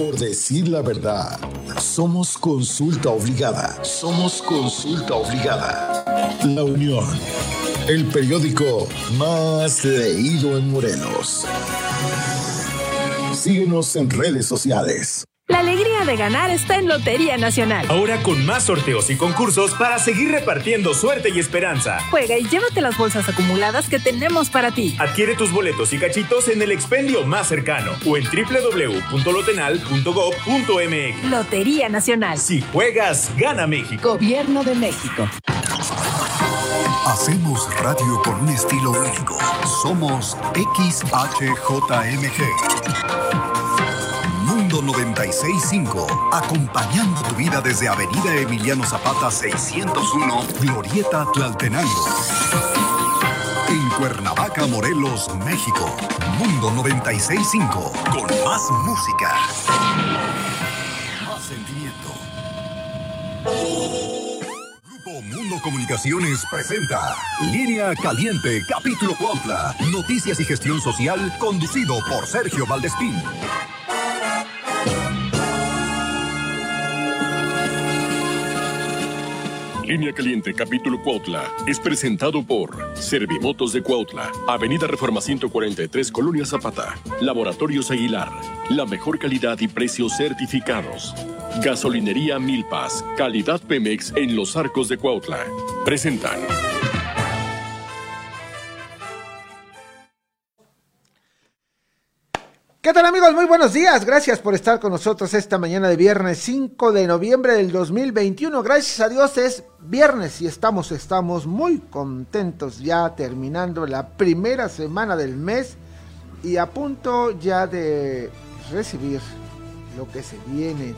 por decir la verdad. Somos consulta obligada. Somos consulta obligada. La Unión. El periódico más leído en Morelos. Síguenos en redes sociales. La alegría de ganar está en Lotería Nacional. Ahora con más sorteos y concursos para seguir repartiendo suerte y esperanza. Juega y llévate las bolsas acumuladas que tenemos para ti. Adquiere tus boletos y cachitos en el expendio más cercano o en www.lotenal.gov.mx. Lotería Nacional. Si juegas, gana México. Gobierno de México. Hacemos radio con un estilo único. Somos XHJMG. Mundo 965, acompañando tu vida desde Avenida Emiliano Zapata 601, Glorieta Tlaltenango. En Cuernavaca, Morelos, México. Mundo 965, con más música. Más sentimiento. Grupo Mundo Comunicaciones presenta Línea Caliente, capítulo Cuautla. Noticias y gestión social, conducido por Sergio Valdespín. Línea Caliente, capítulo Cuautla, es presentado por Servimotos de Cuautla, Avenida Reforma 143, Colonia Zapata, Laboratorios Aguilar, la mejor calidad y precios certificados. Gasolinería Milpas, calidad Pemex en los arcos de Cuautla. Presentan. ¿Qué tal amigos? Muy buenos días. Gracias por estar con nosotros esta mañana de viernes 5 de noviembre del 2021. Gracias a Dios es viernes y estamos, estamos muy contentos ya terminando la primera semana del mes y a punto ya de recibir lo que se viene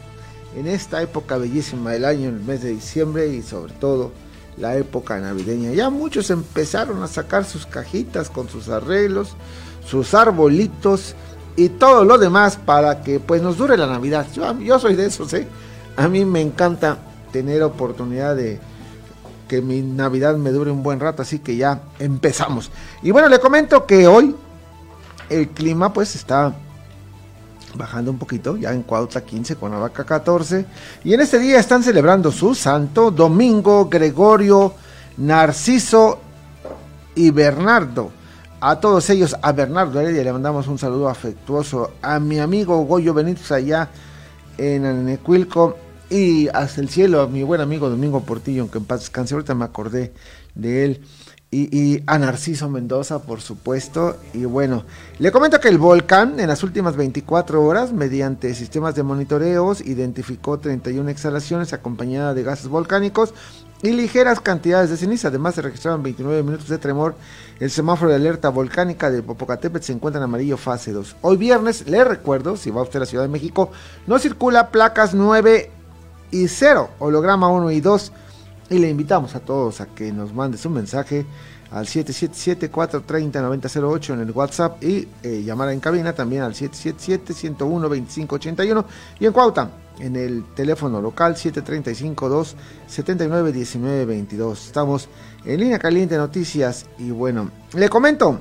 en esta época bellísima del año, el mes de diciembre y sobre todo la época navideña. Ya muchos empezaron a sacar sus cajitas con sus arreglos, sus arbolitos y todo lo demás para que pues nos dure la Navidad. Yo, yo soy de esos, ¿eh? A mí me encanta tener oportunidad de que mi Navidad me dure un buen rato, así que ya empezamos. Y bueno, le comento que hoy el clima pues está bajando un poquito, ya en Cuautla 15, Cuernavaca 14, y en este día están celebrando su santo, Domingo, Gregorio, Narciso y Bernardo. A todos ellos, a Bernardo Heredia le mandamos un saludo afectuoso, a mi amigo Goyo Benítez allá en Anecuilco y hasta el cielo, a mi buen amigo Domingo Portillo, aunque en paz descanse, ahorita me acordé de él. Y, y, a Narciso Mendoza, por supuesto. Y bueno, le comento que el volcán en las últimas 24 horas, mediante sistemas de monitoreos, identificó 31 exhalaciones acompañadas de gases volcánicos y ligeras cantidades de ceniza. Además, se registraron 29 minutos de tremor. El semáforo de alerta volcánica de Popocatépetl se encuentra en amarillo fase 2. Hoy viernes, le recuerdo, si va usted a la Ciudad de México, no circula placas 9 y 0, holograma 1 y 2. Y le invitamos a todos a que nos mande su mensaje al 777-430-9008 en el WhatsApp y eh, llamar en cabina también al 777-101-2581 y en Cuauta en el teléfono local 735-279-1922. Estamos en línea caliente noticias y bueno, le comento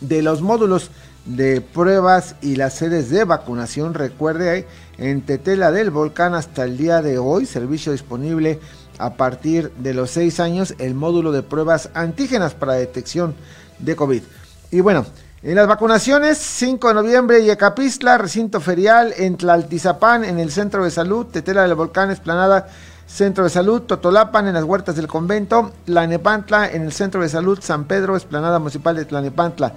de los módulos de pruebas y las sedes de vacunación. Recuerde, en Tetela del Volcán hasta el día de hoy, servicio disponible a partir de los 6 años, el módulo de pruebas antígenas para detección de COVID. Y bueno, en las vacunaciones, 5 de noviembre, Yecapistla, recinto ferial, en Tlaltizapán, en el centro de salud, Tetela del Volcán, Esplanada, centro de salud, Totolapan, en las huertas del convento, Tlanepantla, en el centro de salud, San Pedro, Esplanada Municipal de Tlanepantla.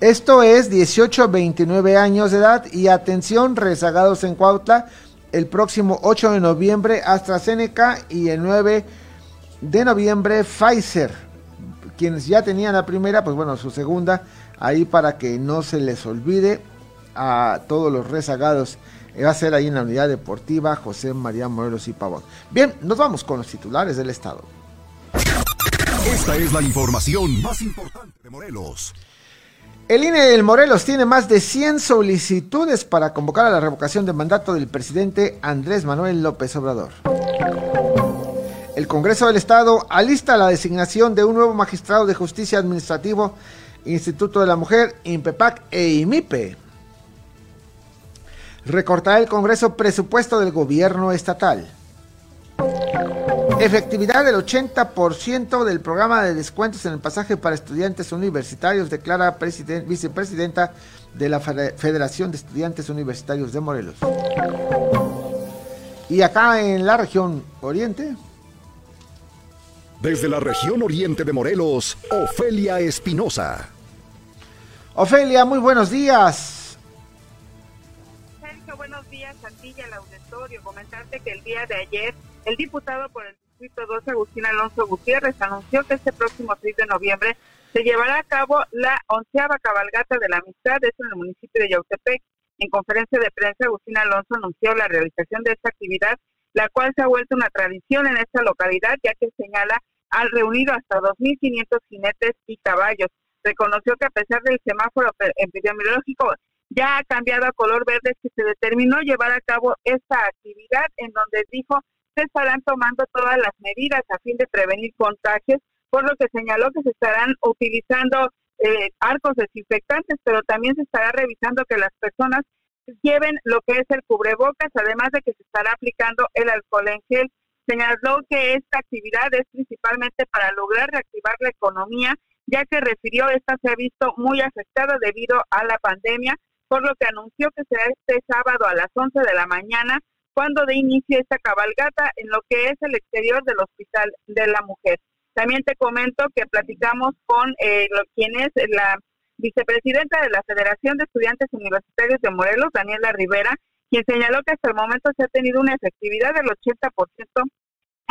Esto es 18 a 29 años de edad y atención, rezagados en Cuautla, el próximo 8 de noviembre AstraZeneca y el 9 de noviembre Pfizer. Quienes ya tenían la primera, pues bueno, su segunda, ahí para que no se les olvide a todos los rezagados. Va a ser ahí en la unidad deportiva José María Morelos y Pavón. Bien, nos vamos con los titulares del estado. Esta es la información más importante de Morelos. El INE del Morelos tiene más de 100 solicitudes para convocar a la revocación de mandato del presidente Andrés Manuel López Obrador. El Congreso del Estado alista la designación de un nuevo magistrado de justicia administrativo, Instituto de la Mujer, INPEPAC e IMIPE. Recortará el Congreso presupuesto del gobierno estatal. Efectividad del 80% del programa de descuentos en el pasaje para estudiantes universitarios, declara vicepresidenta de la Federación de Estudiantes Universitarios de Morelos. Y acá en la región oriente. Desde la región oriente de Morelos, Ofelia Espinosa. Ofelia, muy buenos días. Sergio, buenos días a ti y al auditorio. Comentarte que el día de ayer el diputado por el Distrito 12, Agustín Alonso Gutiérrez, anunció que este próximo 6 de noviembre se llevará a cabo la onceava cabalgata de la amistad, esto en el municipio de Yautepec. En conferencia de prensa, Agustín Alonso anunció la realización de esta actividad, la cual se ha vuelto una tradición en esta localidad, ya que señala han reunido hasta 2.500 jinetes y caballos. Reconoció que a pesar del semáforo epidemiológico ya ha cambiado a color verde, que se determinó llevar a cabo esta actividad en donde dijo se estarán tomando todas las medidas a fin de prevenir contagios, por lo que señaló que se estarán utilizando eh, arcos desinfectantes, pero también se estará revisando que las personas lleven lo que es el cubrebocas, además de que se estará aplicando el alcohol en gel. Señaló que esta actividad es principalmente para lograr reactivar la economía, ya que refirió esta se ha visto muy afectada debido a la pandemia, por lo que anunció que será este sábado a las 11 de la mañana cuando de inicio esta cabalgata en lo que es el exterior del Hospital de la Mujer. También te comento que platicamos con eh, quien es la vicepresidenta de la Federación de Estudiantes Universitarios de Morelos, Daniela Rivera, quien señaló que hasta el momento se ha tenido una efectividad del 80%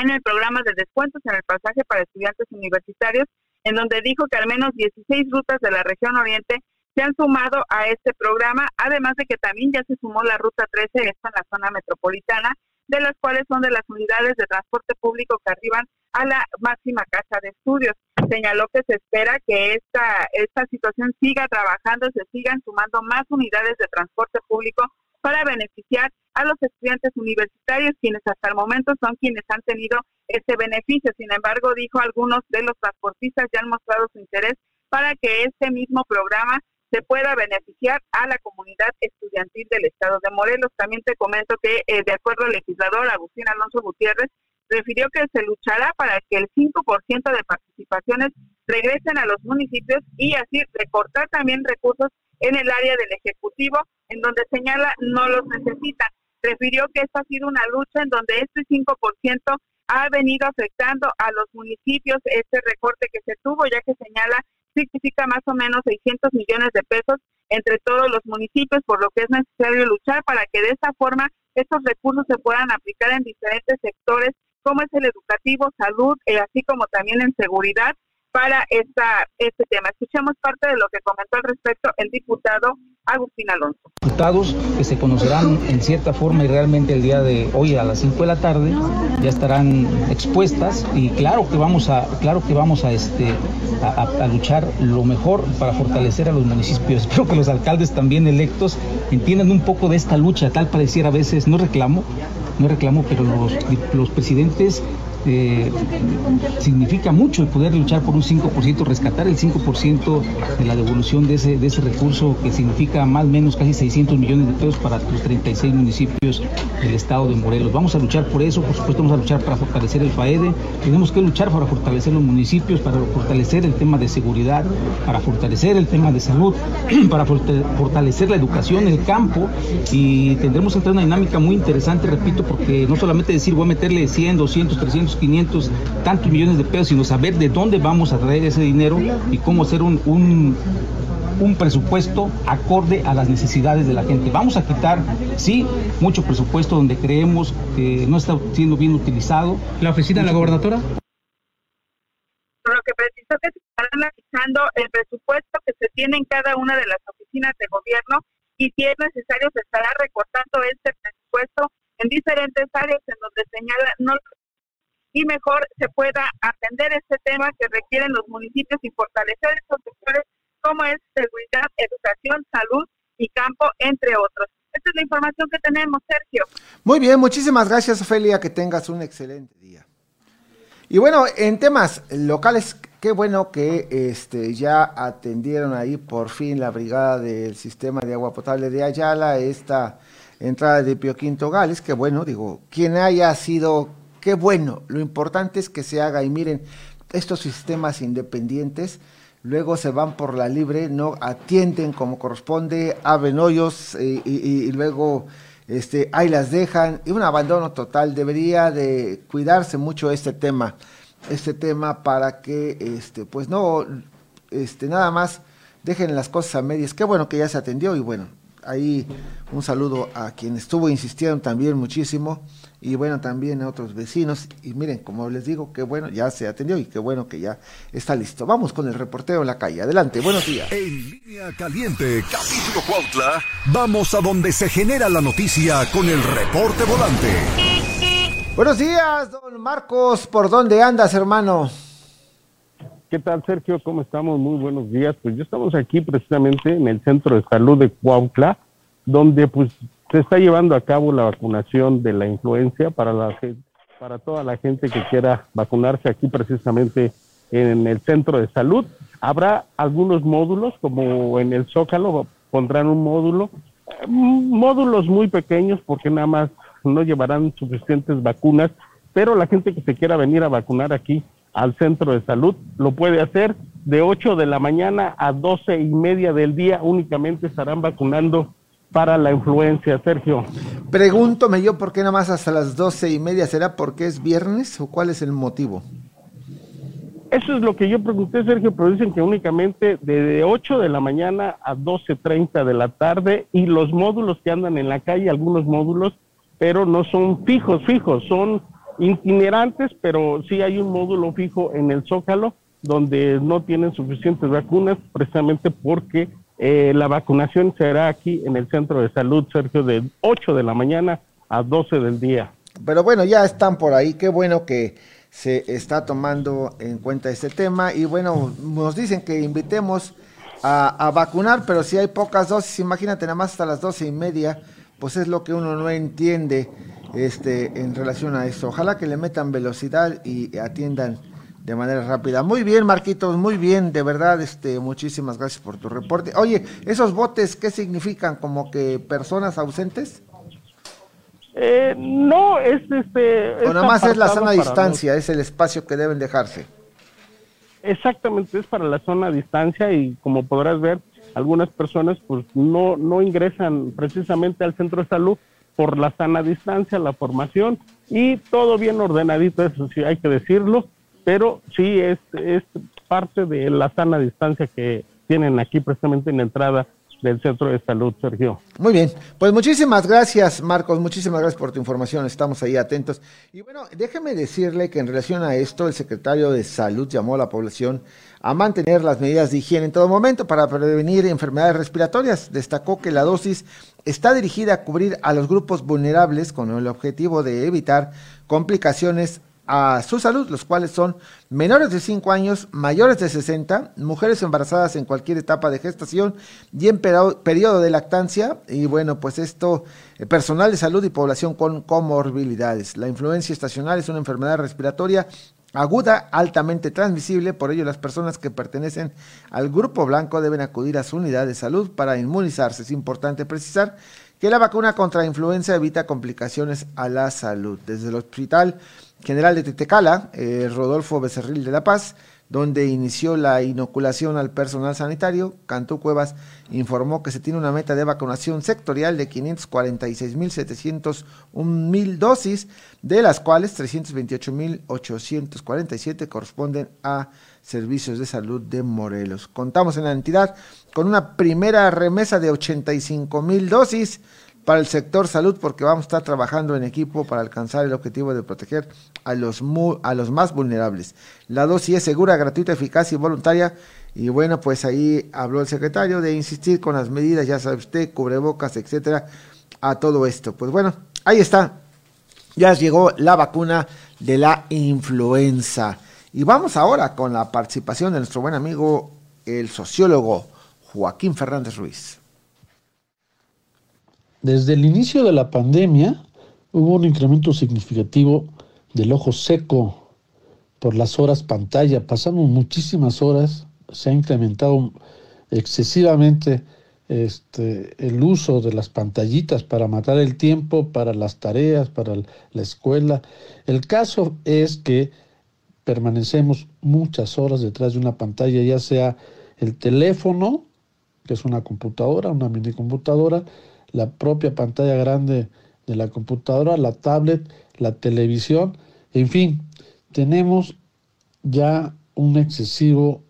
en el programa de descuentos en el pasaje para estudiantes universitarios, en donde dijo que al menos 16 rutas de la región oriente se han sumado a este programa, además de que también ya se sumó la Ruta 13, esta en la zona metropolitana, de las cuales son de las unidades de transporte público que arriban a la máxima casa de estudios. Señaló que se espera que esta, esta situación siga trabajando, se sigan sumando más unidades de transporte público para beneficiar a los estudiantes universitarios, quienes hasta el momento son quienes han tenido este beneficio. Sin embargo, dijo algunos de los transportistas ya han mostrado su interés para que este mismo programa se pueda beneficiar a la comunidad estudiantil del estado de Morelos. También te comento que, eh, de acuerdo al legislador Agustín Alonso Gutiérrez, refirió que se luchará para que el 5% de participaciones regresen a los municipios y así recortar también recursos en el área del Ejecutivo, en donde señala no los necesita. Refirió que esta ha sido una lucha en donde este 5% ha venido afectando a los municipios este recorte que se tuvo, ya que señala significa más o menos 600 millones de pesos entre todos los municipios, por lo que es necesario luchar para que de esta forma estos recursos se puedan aplicar en diferentes sectores, como es el educativo, salud, eh, así como también en seguridad para esta, este tema. Escuchamos parte de lo que comentó al respecto el diputado Agustín Alonso. Diputados que se conocerán en cierta forma y realmente el día de hoy a las 5 de la tarde ya estarán expuestas y claro que vamos a claro que vamos a este a, luchar lo mejor para fortalecer a los municipios. Espero que los alcaldes también electos entiendan un poco de esta lucha, tal pareciera a veces no reclamo, no reclamo, pero los, los presidentes eh, significa mucho el poder luchar por un 5%, rescatar el 5% de la devolución de ese, de ese recurso que significa más o menos casi 600 millones de pesos para los 36 municipios del estado de Morelos. Vamos a luchar por eso, por supuesto vamos a luchar para fortalecer el FAEDE, tenemos que luchar para fortalecer los municipios, para fortalecer el tema de seguridad, para fortalecer el tema de salud, para fortalecer la educación, el campo y tendremos que una dinámica muy interesante, repito, porque no solamente decir voy a meterle 100, 200, 300, 500, tantos millones de pesos, sino saber de dónde vamos a traer ese dinero y cómo hacer un, un, un presupuesto acorde a las necesidades de la gente. Vamos a quitar, sí, mucho presupuesto donde creemos que no está siendo bien utilizado. ¿La oficina de la gobernadora? Lo que precisó que se estará analizando el presupuesto que se tiene en cada una de las oficinas de gobierno y si es necesario se estará recortando este presupuesto en diferentes áreas en donde señala no y mejor se pueda atender este tema que requieren los municipios y fortalecer estos sectores como es seguridad, educación, salud y campo, entre otros. Esta es la información que tenemos, Sergio. Muy bien, muchísimas gracias, Ofelia, que tengas un excelente día. Y bueno, en temas locales, qué bueno que este, ya atendieron ahí por fin la brigada del sistema de agua potable de Ayala, esta entrada de Pio Quinto Gales, que bueno, digo, quien haya sido, qué bueno, lo importante es que se haga. Y miren, estos sistemas independientes luego se van por la libre, no atienden como corresponde, abren hoyos eh, y, luego este, ahí las dejan, y un abandono total, debería de cuidarse mucho este tema, este tema para que este, pues no, este, nada más dejen las cosas a medias, qué bueno que ya se atendió y bueno, ahí un saludo a quien estuvo insistiendo también muchísimo y bueno, también a otros vecinos. Y miren, como les digo, qué bueno, ya se atendió y qué bueno que ya está listo. Vamos con el reporteo en la calle. Adelante, buenos días. En línea caliente, capítulo Cuautla, vamos a donde se genera la noticia con el reporte volante. Buenos días, don Marcos, ¿por dónde andas, hermano? ¿Qué tal, Sergio? ¿Cómo estamos? Muy buenos días. Pues ya estamos aquí precisamente en el Centro de Salud de Cuautla, donde pues se está llevando a cabo la vacunación de la influencia para, la, para toda la gente que quiera vacunarse aquí precisamente en el centro de salud. Habrá algunos módulos, como en el Zócalo pondrán un módulo, módulos muy pequeños porque nada más no llevarán suficientes vacunas, pero la gente que se quiera venir a vacunar aquí al centro de salud lo puede hacer de 8 de la mañana a 12 y media del día únicamente estarán vacunando para la influencia, Sergio. Pregúntome yo por qué nada más hasta las doce y media, ¿será porque es viernes o cuál es el motivo? Eso es lo que yo pregunté, Sergio, pero dicen que únicamente de 8 de la mañana a 12.30 de la tarde y los módulos que andan en la calle, algunos módulos, pero no son fijos, fijos, son itinerantes, pero sí hay un módulo fijo en el Zócalo donde no tienen suficientes vacunas precisamente porque eh, la vacunación será aquí en el centro de salud, Sergio, de 8 de la mañana a 12 del día. Pero bueno, ya están por ahí, qué bueno que se está tomando en cuenta este tema. Y bueno, nos dicen que invitemos a, vacunar, pero si hay pocas dosis, imagínate nada más hasta las doce y media, pues es lo que uno no entiende este, en relación a eso. Ojalá que le metan velocidad y atiendan de manera rápida. Muy bien, Marquitos, muy bien, de verdad, este, muchísimas gracias por tu reporte. Oye, ¿esos botes qué significan? ¿Como que personas ausentes? Eh, no, es este... O nada más es la zona distancia, es el espacio que deben dejarse. Exactamente, es para la zona distancia y como podrás ver, algunas personas pues no, no ingresan precisamente al centro de salud por la sana distancia, la formación y todo bien ordenadito, eso sí hay que decirlo pero sí es, parte de la sana distancia que tienen aquí precisamente en la entrada del centro de salud, Sergio. Muy bien, pues muchísimas gracias, Marcos, muchísimas gracias por tu información, estamos ahí atentos. Y bueno, déjeme decirle que en relación a esto, el secretario de Salud llamó a la población a mantener las medidas de higiene en todo momento para prevenir enfermedades respiratorias. Destacó que la dosis está dirigida a cubrir a los grupos vulnerables con el objetivo de evitar complicaciones a su salud, los cuales son menores de 5 años, mayores de 60, mujeres embarazadas en cualquier etapa de gestación y en periodo de lactancia, y bueno, pues esto, eh, personal de salud y población con comorbilidades. La influencia estacional es una enfermedad respiratoria aguda, altamente transmisible, por ello las personas que pertenecen al grupo blanco deben acudir a su unidad de salud para inmunizarse. Es importante precisar que la vacuna contra influenza evita complicaciones a la salud. Desde el hospital general de Tetecala, eh, Rodolfo Becerril de La Paz, donde inició la inoculación al personal sanitario, Cantú Cuevas informó que se tiene una meta de vacunación sectorial de 546.701 dosis, de las cuales 328.847 corresponden a servicios de salud de Morelos. Contamos en la entidad con una primera remesa de 85.000 dosis para el sector salud porque vamos a estar trabajando en equipo para alcanzar el objetivo de proteger a los, a los más vulnerables. La dosis es segura, gratuita, eficaz y voluntaria. Y bueno, pues ahí habló el secretario de insistir con las medidas, ya sabe usted, cubrebocas, etcétera, a todo esto. Pues bueno, ahí está. Ya llegó la vacuna de la influenza. Y vamos ahora con la participación de nuestro buen amigo, el sociólogo Joaquín Fernández Ruiz. Desde el inicio de la pandemia hubo un incremento significativo del ojo seco por las horas pantalla. Pasamos muchísimas horas, se ha incrementado excesivamente este, el uso de las pantallitas para matar el tiempo, para las tareas, para la escuela. El caso es que permanecemos muchas horas detrás de una pantalla, ya sea el teléfono, que es una computadora, una mini computadora, la propia pantalla grande de la computadora, la tablet, la televisión, en fin, tenemos ya un excesivo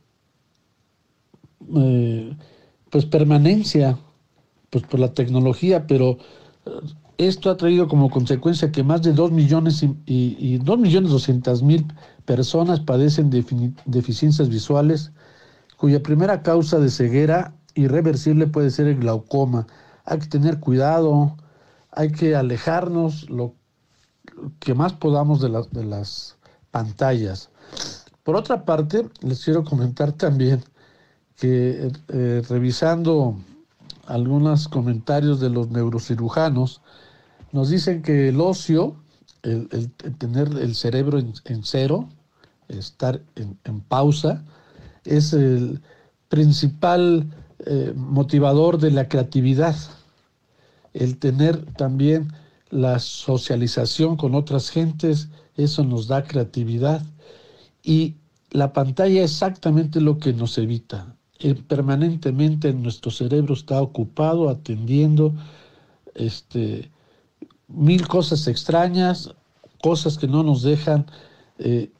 eh, pues permanencia pues por la tecnología, pero eh, esto ha traído como consecuencia que más de 2 millones y, y, 2 millones 200 mil personas padecen deficiencias visuales, cuya primera causa de ceguera irreversible puede ser el glaucoma. Hay que tener cuidado, hay que alejarnos lo que más podamos de las, de las pantallas. Por otra parte, les quiero comentar también que eh, revisando algunos comentarios de los neurocirujanos, nos dicen que el ocio, el, tener el cerebro en, cero, estar en, pausa, es el principal eh, motivador de la creatividad. El tener también la socialización con otras gentes, eso nos da creatividad. Y la pantalla es exactamente lo que nos evita permanentemente nuestro cerebro está ocupado atendiendo este, mil cosas extrañas, cosas que no nos dejan eh,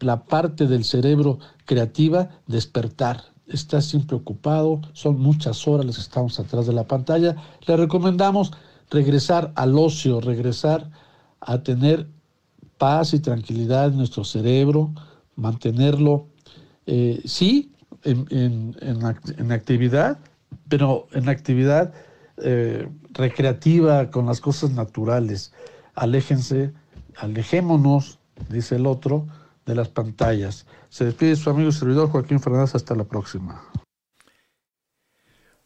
la parte del cerebro creativa despertar. Está siempre ocupado, son muchas horas las que estamos atrás de la pantalla. Le recomendamos regresar al ocio, regresar a tener paz y tranquilidad en nuestro cerebro, mantenerlo, eh, sí, en, en, actividad, pero en actividad eh, recreativa con las cosas naturales. Aléjense, alejémonos, dice el otro, de las pantallas. Se despide su amigo y servidor Joaquín Fernández. Hasta la próxima.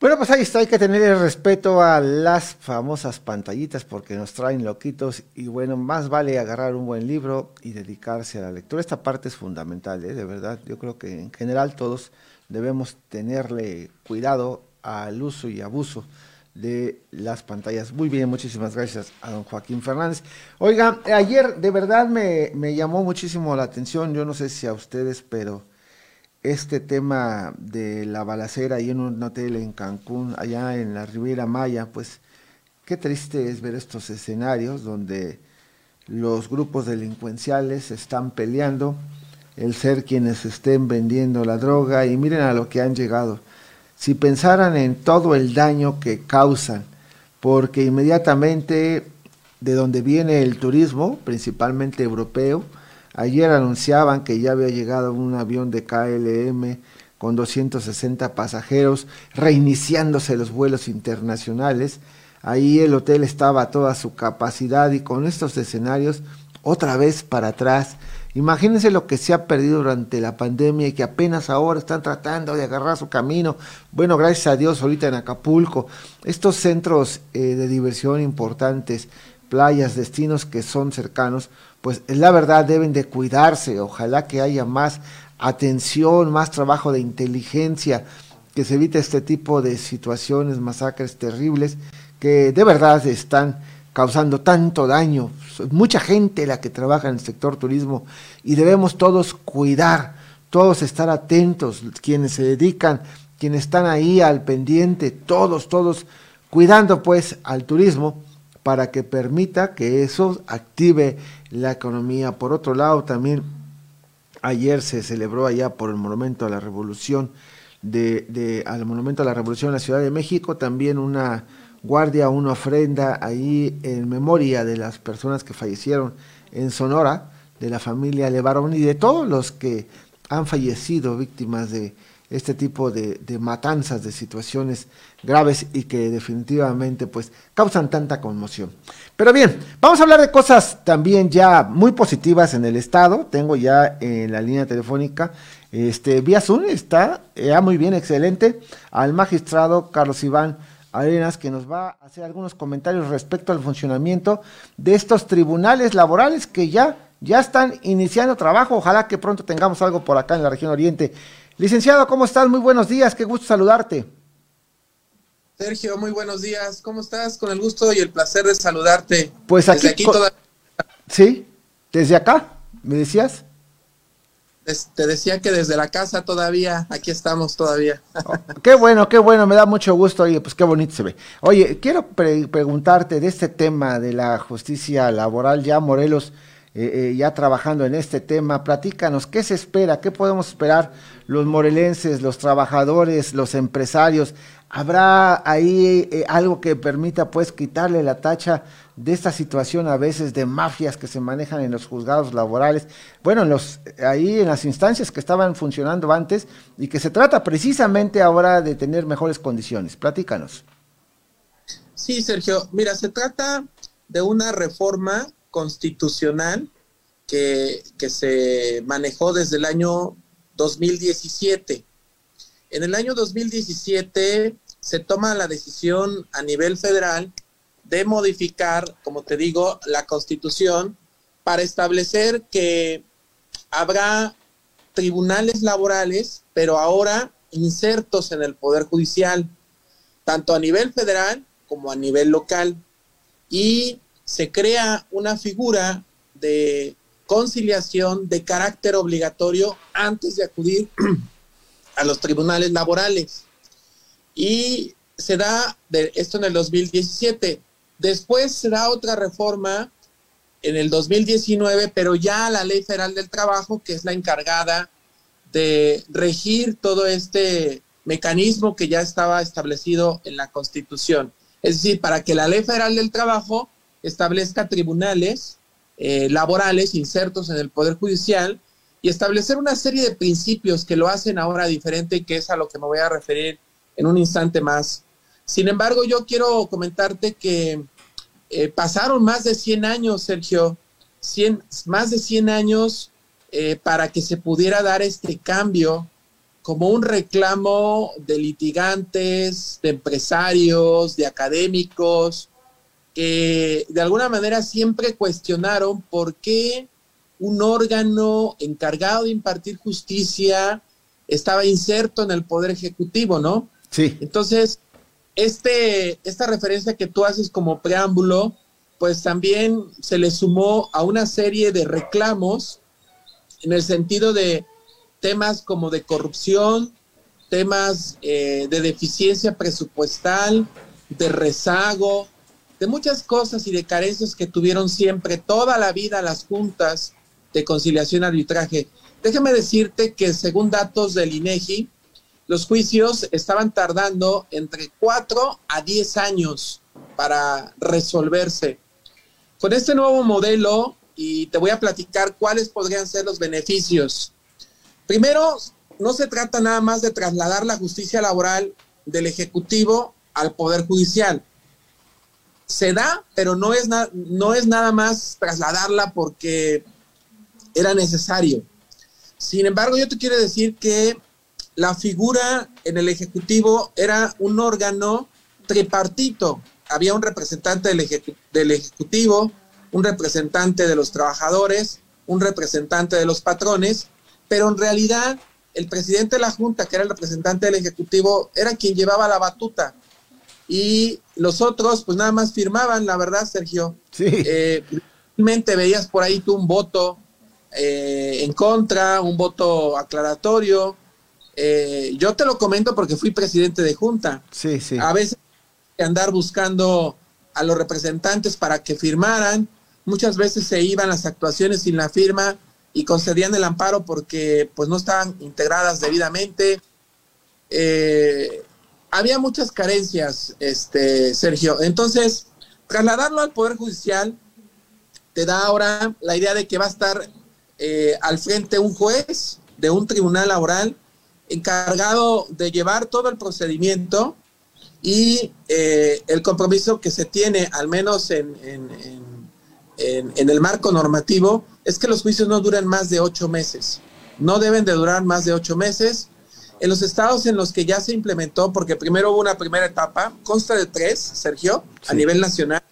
Bueno, pues ahí está, hay que tener el respeto a las famosas pantallitas porque nos traen loquitos y bueno, más vale agarrar un buen libro y dedicarse a la lectura. Esta parte es fundamental, ¿eh? de verdad. Yo creo que en general todos debemos tenerle cuidado al uso y abuso de las pantallas. Muy bien, muchísimas gracias a don Joaquín Fernández. Oiga, ayer de verdad me, me llamó muchísimo la atención, yo no sé si a ustedes, pero este tema de la balacera ahí en un hotel en Cancún, allá en la Riviera Maya, pues qué triste es ver estos escenarios donde los grupos delincuenciales están peleando, el ser quienes estén vendiendo la droga y miren a lo que han llegado. Si pensaran en todo el daño que causan, porque inmediatamente de donde viene el turismo, principalmente europeo, Ayer anunciaban que ya había llegado un avión de KLM con 260 pasajeros, reiniciándose los vuelos internacionales. Ahí el hotel estaba a toda su capacidad y con estos escenarios otra vez para atrás. Imagínense lo que se ha perdido durante la pandemia y que apenas ahora están tratando de agarrar su camino. Bueno, gracias a Dios ahorita en Acapulco, estos centros eh, de diversión importantes, playas, destinos que son cercanos, pues la verdad deben de cuidarse, ojalá que haya más atención, más trabajo de inteligencia, que se evite este tipo de situaciones, masacres terribles, que de verdad están causando tanto daño. Mucha gente la que trabaja en el sector turismo y debemos todos cuidar, todos estar atentos, quienes se dedican, quienes están ahí al pendiente, todos, todos cuidando pues al turismo para que permita que eso active la economía. Por otro lado, también ayer se celebró allá por el Monumento a la Revolución, de, de, al Monumento a la Revolución en la Ciudad de México, también una guardia, una ofrenda ahí en memoria de las personas que fallecieron en Sonora, de la familia Levarón y de todos los que han fallecido víctimas de este tipo de, matanzas, de situaciones graves y que definitivamente pues causan tanta conmoción. Pero bien, vamos a hablar de cosas también ya muy positivas en el estado. Tengo ya en la línea telefónica este vía Zoom está ya muy bien, excelente al magistrado Carlos Iván Arenas que nos va a hacer algunos comentarios respecto al funcionamiento de estos tribunales laborales que ya ya están iniciando trabajo. Ojalá que pronto tengamos algo por acá en la región Oriente. Licenciado, ¿cómo estás? Muy buenos días, qué gusto saludarte. Sergio, muy buenos días. ¿Cómo estás? Con el gusto y el placer de saludarte. Pues aquí, desde aquí Sí, desde acá, ¿me decías? Te decía que desde la casa todavía, aquí estamos todavía. Oh, qué bueno, qué bueno, me da mucho gusto, oye, pues qué bonito se ve. Oye, quiero preguntarte de este tema de la justicia laboral, ya Morelos, eh, eh, ya trabajando en este tema, platícanos, ¿qué se espera? ¿Qué podemos esperar los morelenses, los trabajadores, los empresarios? ¿Habrá ahí eh, algo que permita pues quitarle la tacha de esta situación a veces de mafias que se manejan en los juzgados laborales? Bueno, en los, ahí en las instancias que estaban funcionando antes y que se trata precisamente ahora de tener mejores condiciones. Platícanos. Sí, Sergio, mira, se trata de una reforma constitucional que, que se manejó desde el año 2017. En el año 2017 se toma la decisión a nivel federal de modificar, como te digo, la constitución para establecer que habrá tribunales laborales, pero ahora insertos en el Poder Judicial, tanto a nivel federal como a nivel local. Y se crea una figura de conciliación de carácter obligatorio antes de acudir a los tribunales laborales y se da de esto en el 2017. Después se da otra reforma en el 2019, pero ya la Ley Federal del Trabajo, que es la encargada de regir todo este mecanismo que ya estaba establecido en la Constitución. Es decir, para que la Ley Federal del Trabajo establezca tribunales eh, laborales insertos en el Poder Judicial y establecer una serie de principios que lo hacen ahora diferente, que es a lo que me voy a referir en un instante más. Sin embargo, yo quiero comentarte que eh, pasaron más de 100 años, Sergio, 100, más de 100 años eh, para que se pudiera dar este cambio como un reclamo de litigantes, de empresarios, de académicos, que de alguna manera siempre cuestionaron por qué un órgano encargado de impartir justicia estaba inserto en el Poder Ejecutivo, ¿no? Sí. Entonces, este, esta referencia que tú haces como preámbulo, pues también se le sumó a una serie de reclamos en el sentido de temas como de corrupción, temas eh, de deficiencia presupuestal, de rezago, de muchas cosas y de carencias que tuvieron siempre toda la vida las juntas de conciliación arbitraje. Déjame decirte que según datos del INEGI, los juicios estaban tardando entre 4 a 10 años para resolverse. Con este nuevo modelo, y te voy a platicar cuáles podrían ser los beneficios. Primero, no se trata nada más de trasladar la justicia laboral del Ejecutivo al Poder Judicial. Se da, pero no es, no es nada más trasladarla porque era necesario. Sin embargo, yo te quiero decir que la figura en el Ejecutivo era un órgano tripartito. Había un representante del, Ejecutivo, un representante de los trabajadores, un representante de los patrones, pero en realidad el presidente de la Junta, que era el representante del Ejecutivo, era quien llevaba la batuta. Y los otros, pues nada más firmaban, la verdad, Sergio. Sí. Eh, realmente veías por ahí tú un voto eh, en contra, un voto aclaratorio, eh, yo te lo comento porque fui presidente de junta. Sí, sí. A veces andar buscando a los representantes para que firmaran. Muchas veces se iban las actuaciones sin la firma y concedían el amparo porque pues no estaban integradas debidamente. Eh, había muchas carencias, este Sergio. Entonces, trasladarlo al Poder Judicial te da ahora la idea de que va a estar eh, al frente un juez de un tribunal laboral encargado de llevar todo el procedimiento y eh, el compromiso que se tiene, al menos en, en, el marco normativo, es que los juicios no duren más de ocho meses. No deben de durar más de ocho meses. En los estados en los que ya se implementó, porque primero hubo una primera etapa, consta de tres, Sergio, a nivel nacional.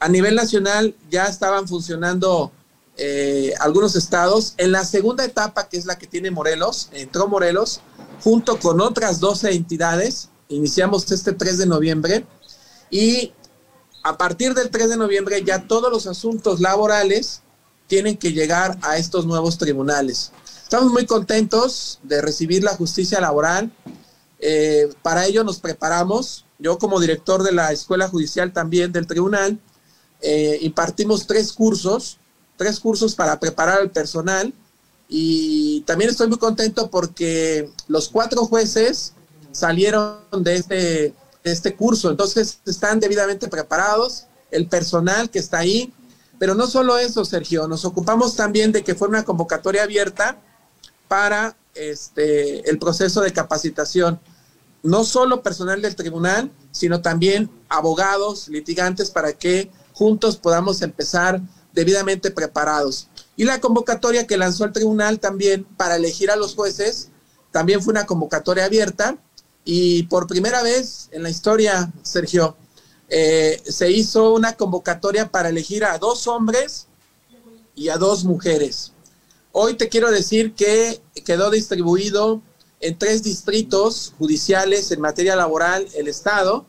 A nivel nacional ya estaban funcionando eh, algunos estados. En la segunda etapa, que es la que tiene Morelos, entró Morelos junto con otras 12 entidades, iniciamos este 3 de noviembre y a partir del 3 de noviembre ya todos los asuntos laborales tienen que llegar a estos nuevos tribunales. Estamos muy contentos de recibir la justicia laboral. Eh, para ello nos preparamos. Yo como director de la Escuela Judicial también del tribunal, eh, impartimos tres cursos, tres cursos para preparar al personal. Y también estoy muy contento porque los cuatro jueces salieron de este, de este curso, entonces están debidamente preparados. El personal que está ahí pero no solo eso, Sergio, nos ocupamos también de que fue una convocatoria abierta para este, el proceso de capacitación. No solo personal del tribunal, sino también abogados, litigantes, para que juntos podamos empezar debidamente preparados. Y la convocatoria que lanzó el tribunal también para elegir a los jueces, también fue una convocatoria abierta. Y por primera vez en la historia, Sergio, eh, se hizo una convocatoria para elegir a dos hombres y a dos mujeres. Hoy te quiero decir que quedó distribuido en tres distritos judiciales en materia laboral el Estado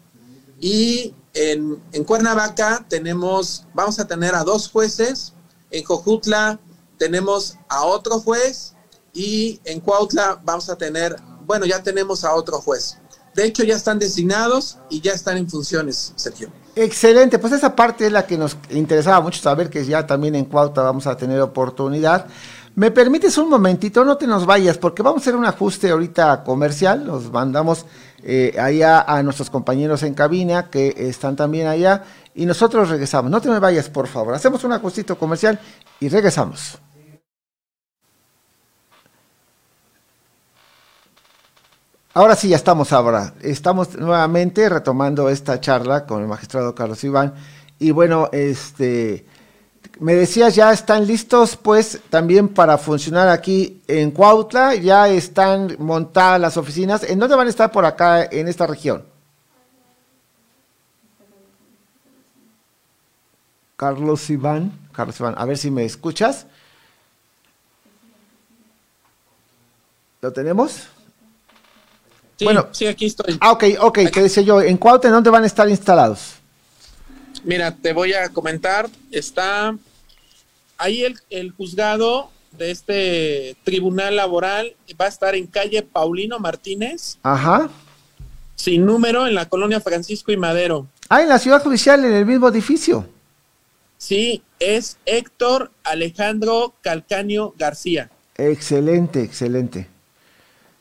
y en, Cuernavaca tenemos, vamos a tener a dos jueces, en Jojutla tenemos a otro juez y en Cuautla vamos a tener, bueno, ya tenemos a otro juez. De hecho, ya están designados y ya están en funciones, Sergio. Excelente, pues esa parte es la que nos interesaba mucho saber, que ya también en Cuauta vamos a tener oportunidad. ¿Me permites un momentito? No te nos vayas, porque vamos a hacer un ajuste ahorita comercial. Nos mandamos eh, allá a nuestros compañeros en cabina, que están también allá, y nosotros regresamos. No te me vayas, por favor. Hacemos un ajustito comercial y regresamos. Ahora sí, ya estamos ahora. Estamos nuevamente retomando esta charla con el magistrado Carlos Iván. Y bueno, este, me decías, ya están listos pues también para funcionar aquí en Cuautla, ya están montadas las oficinas. ¿En dónde van a estar por acá en esta región? Carlos Iván, Carlos Iván, a ver si me escuchas. ¿Lo tenemos? bueno, sí, aquí estoy. Ah, ok, ok, ¿qué decía yo? ¿En Cuautla dónde van a estar instalados? Mira, te voy a comentar, está ahí el, el juzgado de este tribunal laboral va a estar en calle Paulino Martínez. Ajá. Sin número en la colonia Francisco y Madero. Ah, en la ciudad judicial, en el mismo edificio. Sí, es Héctor Alejandro Calcaño García. Excelente, excelente.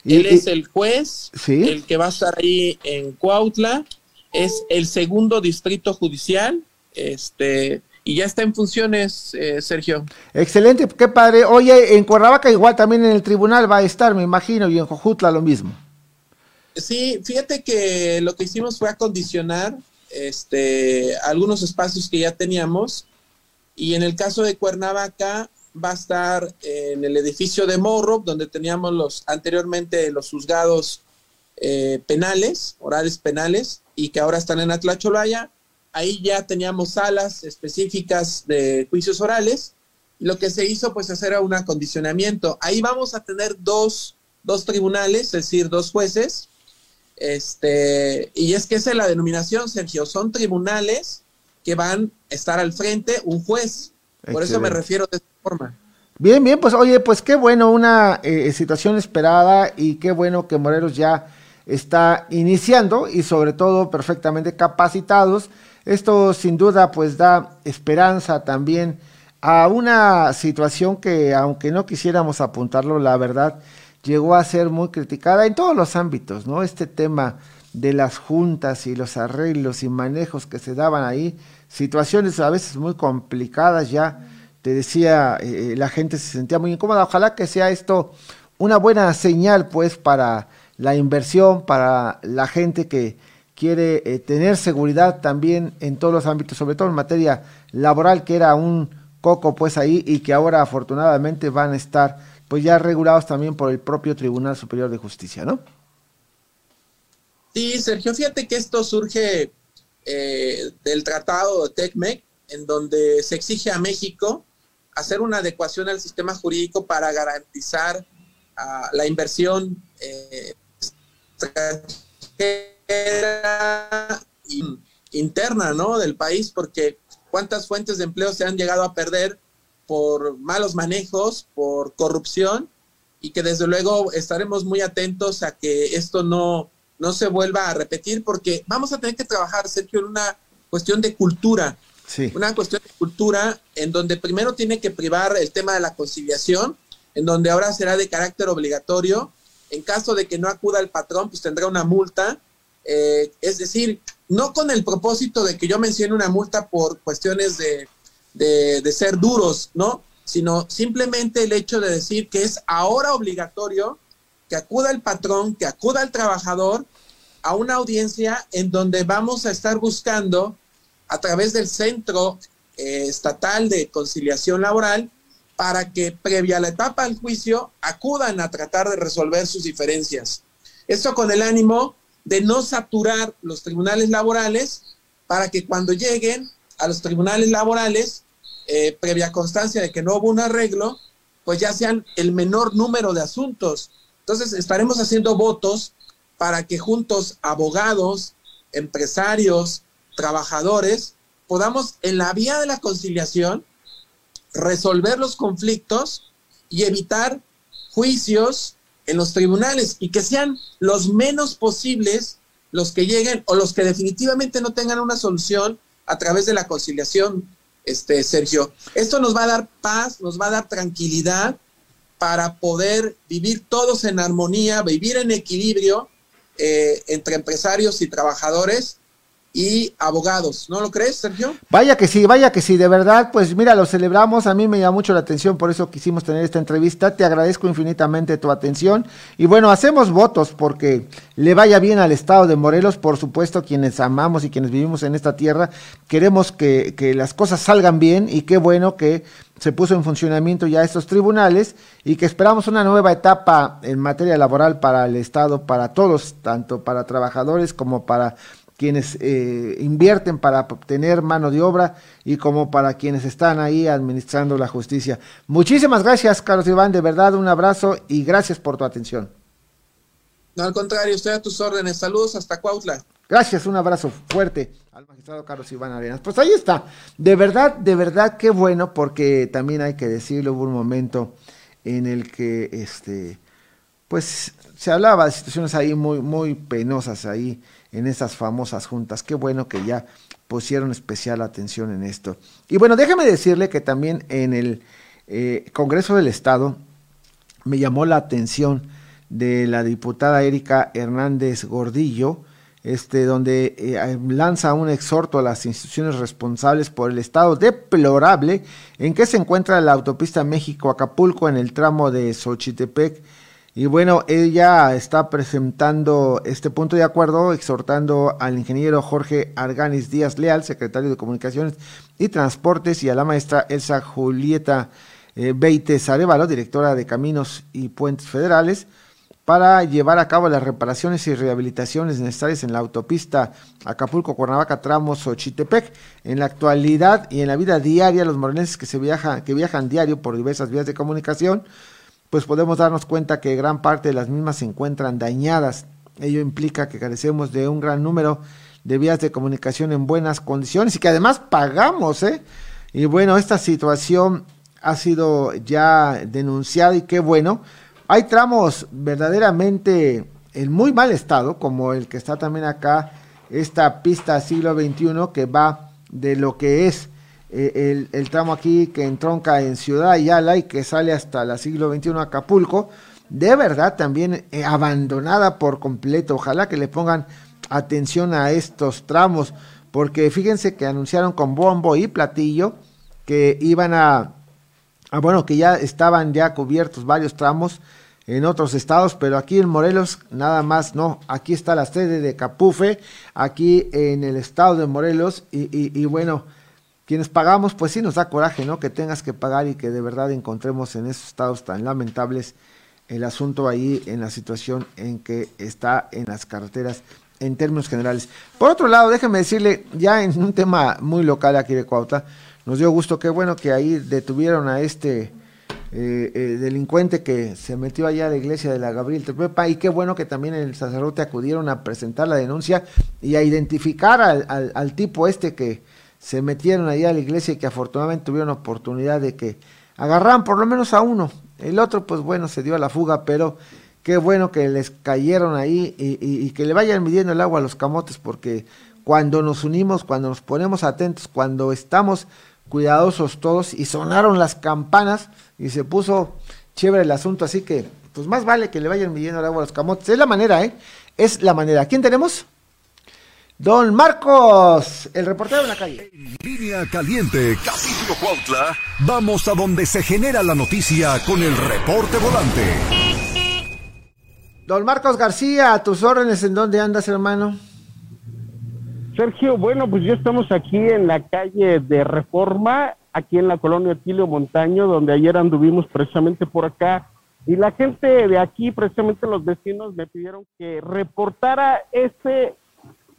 Él es el juez, el que va a estar ahí en Cuautla, es el segundo distrito judicial, este, y ya está en funciones, eh, Sergio. Excelente, qué padre. Oye, en Cuernavaca igual también en el tribunal va a estar, me imagino, y en Jojutla lo mismo. Sí, fíjate que lo que hicimos fue acondicionar este, algunos espacios que ya teníamos, y en el caso de Cuernavaca, va a estar en el edificio de Morro, donde teníamos los anteriormente los juzgados eh, penales, orales penales, y que ahora están en Atlacholaya. Ahí ya teníamos salas específicas de juicios orales. Y lo que se hizo, pues, hacer un acondicionamiento. Ahí vamos a tener dos, dos tribunales, es decir, dos jueces. Este, y es que esa es la denominación, Sergio. Son tribunales que van a estar al frente un juez. Por eso me refiero de forma. Bien, bien, pues oye, pues qué bueno, una eh, situación esperada y qué bueno que Morelos ya está iniciando y sobre todo perfectamente capacitados. Esto sin duda pues da esperanza también a una situación que aunque no quisiéramos apuntarlo, la verdad llegó a ser muy criticada en todos los ámbitos, ¿no? Este tema de las juntas y los arreglos y manejos que se daban ahí, situaciones a veces muy complicadas ya te decía, eh, la gente se sentía muy incómoda. Ojalá que sea esto una buena señal, pues, para la inversión, para la gente que quiere eh, tener seguridad también en todos los ámbitos, sobre todo en materia laboral, que era un coco, pues, ahí y que ahora afortunadamente van a estar, pues, ya regulados también por el propio Tribunal Superior de Justicia, ¿no? Sí, Sergio, fíjate que esto surge eh, del Tratado de TECMEC, en donde se exige a México hacer una adecuación al sistema jurídico para garantizar ah, la inversión eh, interna, ¿no? Del país, porque cuántas fuentes de empleo se han llegado a perder por malos manejos, por corrupción, y que desde luego estaremos muy atentos a que esto no, no se vuelva a repetir, porque vamos a tener que trabajar, Sergio, en una cuestión de cultura. Sí. Una cuestión de cultura en donde primero tiene que privar el tema de la conciliación, en donde ahora será de carácter obligatorio. En caso de que no acuda el patrón, pues tendrá una multa. Eh, es decir, no con el propósito de que yo mencione una multa por cuestiones de, de, ser duros, ¿no? Sino simplemente el hecho de decir que es ahora obligatorio que acuda el patrón, que acuda el trabajador a una audiencia en donde vamos a estar buscando a través del Centro eh, Estatal de Conciliación Laboral para que previa la etapa del juicio acudan a tratar de resolver sus diferencias. Esto con el ánimo de no saturar los tribunales laborales para que cuando lleguen a los tribunales laborales, eh, previa constancia de que no hubo un arreglo, pues ya sean el menor número de asuntos. Entonces estaremos haciendo votos para que juntos abogados, empresarios, trabajadores, podamos en la vía de la conciliación resolver los conflictos y evitar juicios en los tribunales y que sean los menos posibles los que lleguen o los que definitivamente no tengan una solución a través de la conciliación, este Sergio. Esto nos va a dar paz, nos va a dar tranquilidad para poder vivir todos en armonía, vivir en equilibrio eh, entre empresarios y trabajadores y abogados. ¿No lo crees, Sergio? Vaya que sí, vaya que sí, de verdad, pues mira, lo celebramos, a mí me llama mucho la atención, por eso quisimos tener esta entrevista, te agradezco infinitamente tu atención y bueno, hacemos votos porque le vaya bien al Estado de Morelos, por supuesto, quienes amamos y quienes vivimos en esta tierra, queremos que, que las cosas salgan bien y qué bueno que se puso en funcionamiento ya estos tribunales y que esperamos una nueva etapa en materia laboral para el Estado, para todos, tanto para trabajadores como para quienes eh, invierten para obtener mano de obra y como para quienes están ahí administrando la justicia. Muchísimas gracias, Carlos Iván, de verdad un abrazo y gracias por tu atención. No, al contrario, estoy a tus órdenes. Saludos hasta Cuautla. Gracias, un abrazo fuerte al magistrado Carlos Iván Arenas. Pues ahí está. De verdad, de verdad, qué bueno, porque también hay que decirlo, hubo un momento en el que este pues se hablaba de situaciones ahí muy, muy penosas ahí en esas famosas juntas. Qué bueno que ya pusieron especial atención en esto. Y bueno, déjeme decirle que también en el eh, Congreso del Estado me llamó la atención de la diputada Erika Hernández Gordillo, este, donde eh, lanza un exhorto a las instituciones responsables por el estado deplorable en que se encuentra la autopista México-Acapulco en el tramo de Xochitepec y bueno, ella está presentando este punto de acuerdo, exhortando al ingeniero Jorge Arganis Díaz Leal, secretario de Comunicaciones y Transportes, y a la maestra Elsa Julieta eh, Beites Arevalo, directora de Caminos y Puentes Federales, para llevar a cabo las reparaciones y rehabilitaciones necesarias en la autopista Acapulco-Cuernavaca, tramos Ochitepec. En la actualidad y en la vida diaria, los morelenses que, se viajan, que viajan diario por diversas vías de comunicación, pues podemos darnos cuenta que gran parte de las mismas se encuentran dañadas. Ello implica que carecemos de un gran número de vías de comunicación en buenas condiciones y que además pagamos, ¿eh? Y bueno, esta situación ha sido ya denunciada y qué bueno. Hay tramos verdaderamente en muy mal estado, como el que está también acá, esta pista siglo XXI que va de lo que es eh, el, tramo aquí que entronca en Ciudad Ayala y que sale hasta la siglo XXI Acapulco, de verdad también eh, abandonada por completo. Ojalá que le pongan atención a estos tramos, porque fíjense que anunciaron con bombo y platillo que iban a, a bueno, que ya estaban ya cubiertos varios tramos en otros estados, pero aquí en Morelos nada más no. Aquí está la sede de Capufe, aquí en el estado de Morelos y, y bueno quienes pagamos, pues sí nos da coraje, ¿no? Que tengas que pagar y que de verdad encontremos en esos estados tan lamentables el asunto ahí en la situación en que está en las carreteras en términos generales. Por otro lado, déjeme decirle, ya en un tema muy local aquí de Cuautla, nos dio gusto, qué bueno que ahí detuvieron a este eh, eh, delincuente que se metió allá a la iglesia de la Gabriel Tepepa y qué bueno que también el sacerdote acudieron a presentar la denuncia y a identificar al, al, tipo este que se metieron allá a la iglesia y que afortunadamente tuvieron oportunidad de que agarraran por lo menos a uno. El otro, pues bueno, se dio a la fuga, pero qué bueno que les cayeron ahí y, y que le vayan midiendo el agua a los camotes porque cuando nos unimos, cuando nos ponemos atentos, cuando estamos cuidadosos todos y sonaron las campanas y se puso chévere el asunto, así que pues más vale que le vayan midiendo el agua a los camotes. Es la manera, ¿eh? Es la manera. ¿Quién tenemos? Don Marcos, el reportero de la calle. En línea caliente, capítulo Cuautla, vamos a donde se genera la noticia con el reporte volante. Don Marcos García, a tus órdenes, ¿en dónde andas, hermano? Sergio, bueno, pues ya estamos aquí en la calle de Reforma, aquí en la colonia Tilio Montaño, donde ayer anduvimos precisamente por acá. Y la gente de aquí, precisamente los vecinos, me pidieron que reportara ese.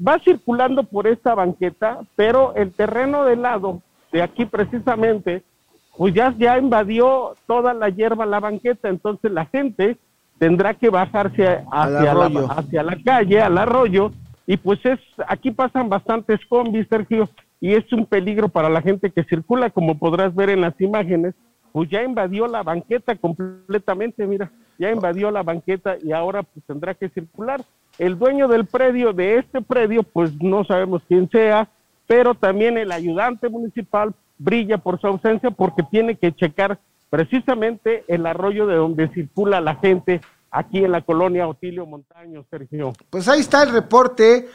Va circulando por esta banqueta, pero el terreno de lado, de aquí precisamente, pues ya, ya invadió toda la hierba la banqueta. Entonces la gente tendrá que bajarse hacia, la, hacia la calle, al arroyo, y pues es, aquí pasan bastantes combis, Sergio, y es un peligro para la gente que circula, como podrás ver en las imágenes, pues ya invadió la banqueta completamente, mira, ya invadió la banqueta y ahora pues tendrá que circular. El dueño del predio, de este predio, pues no sabemos quién sea, pero también el ayudante municipal brilla por su ausencia porque tiene que checar precisamente el arroyo de donde circula la gente aquí en la colonia Otilio Montaño, Sergio. Pues ahí está el reporte.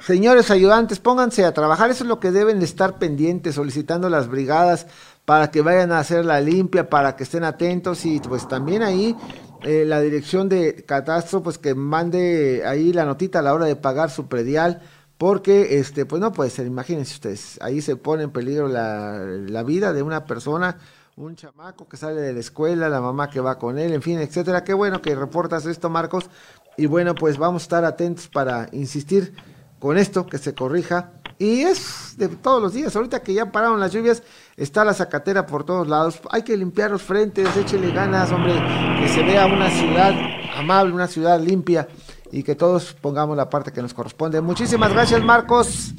Señores ayudantes, pónganse a trabajar, eso es lo que deben de estar pendientes, solicitando las brigadas para que vayan a hacer la limpia, para que estén atentos y pues también ahí eh, la dirección de catastro, pues que mande ahí la notita a la hora de pagar su predial, porque este, pues no puede ser, imagínense ustedes, ahí se pone en peligro la, la vida de una persona un chamaco que sale de la escuela, la mamá que va con él, en fin, etcétera. Qué bueno que reportas esto, Marcos. Y bueno, pues vamos a estar atentos para insistir con esto, que se corrija. Y es de todos los días. Ahorita que ya pararon las lluvias, está la zacatera por todos lados. Hay que limpiar los frentes, échele ganas, hombre, que se vea una ciudad amable, una ciudad limpia y que todos pongamos la parte que nos corresponde. Muchísimas gracias, Marcos.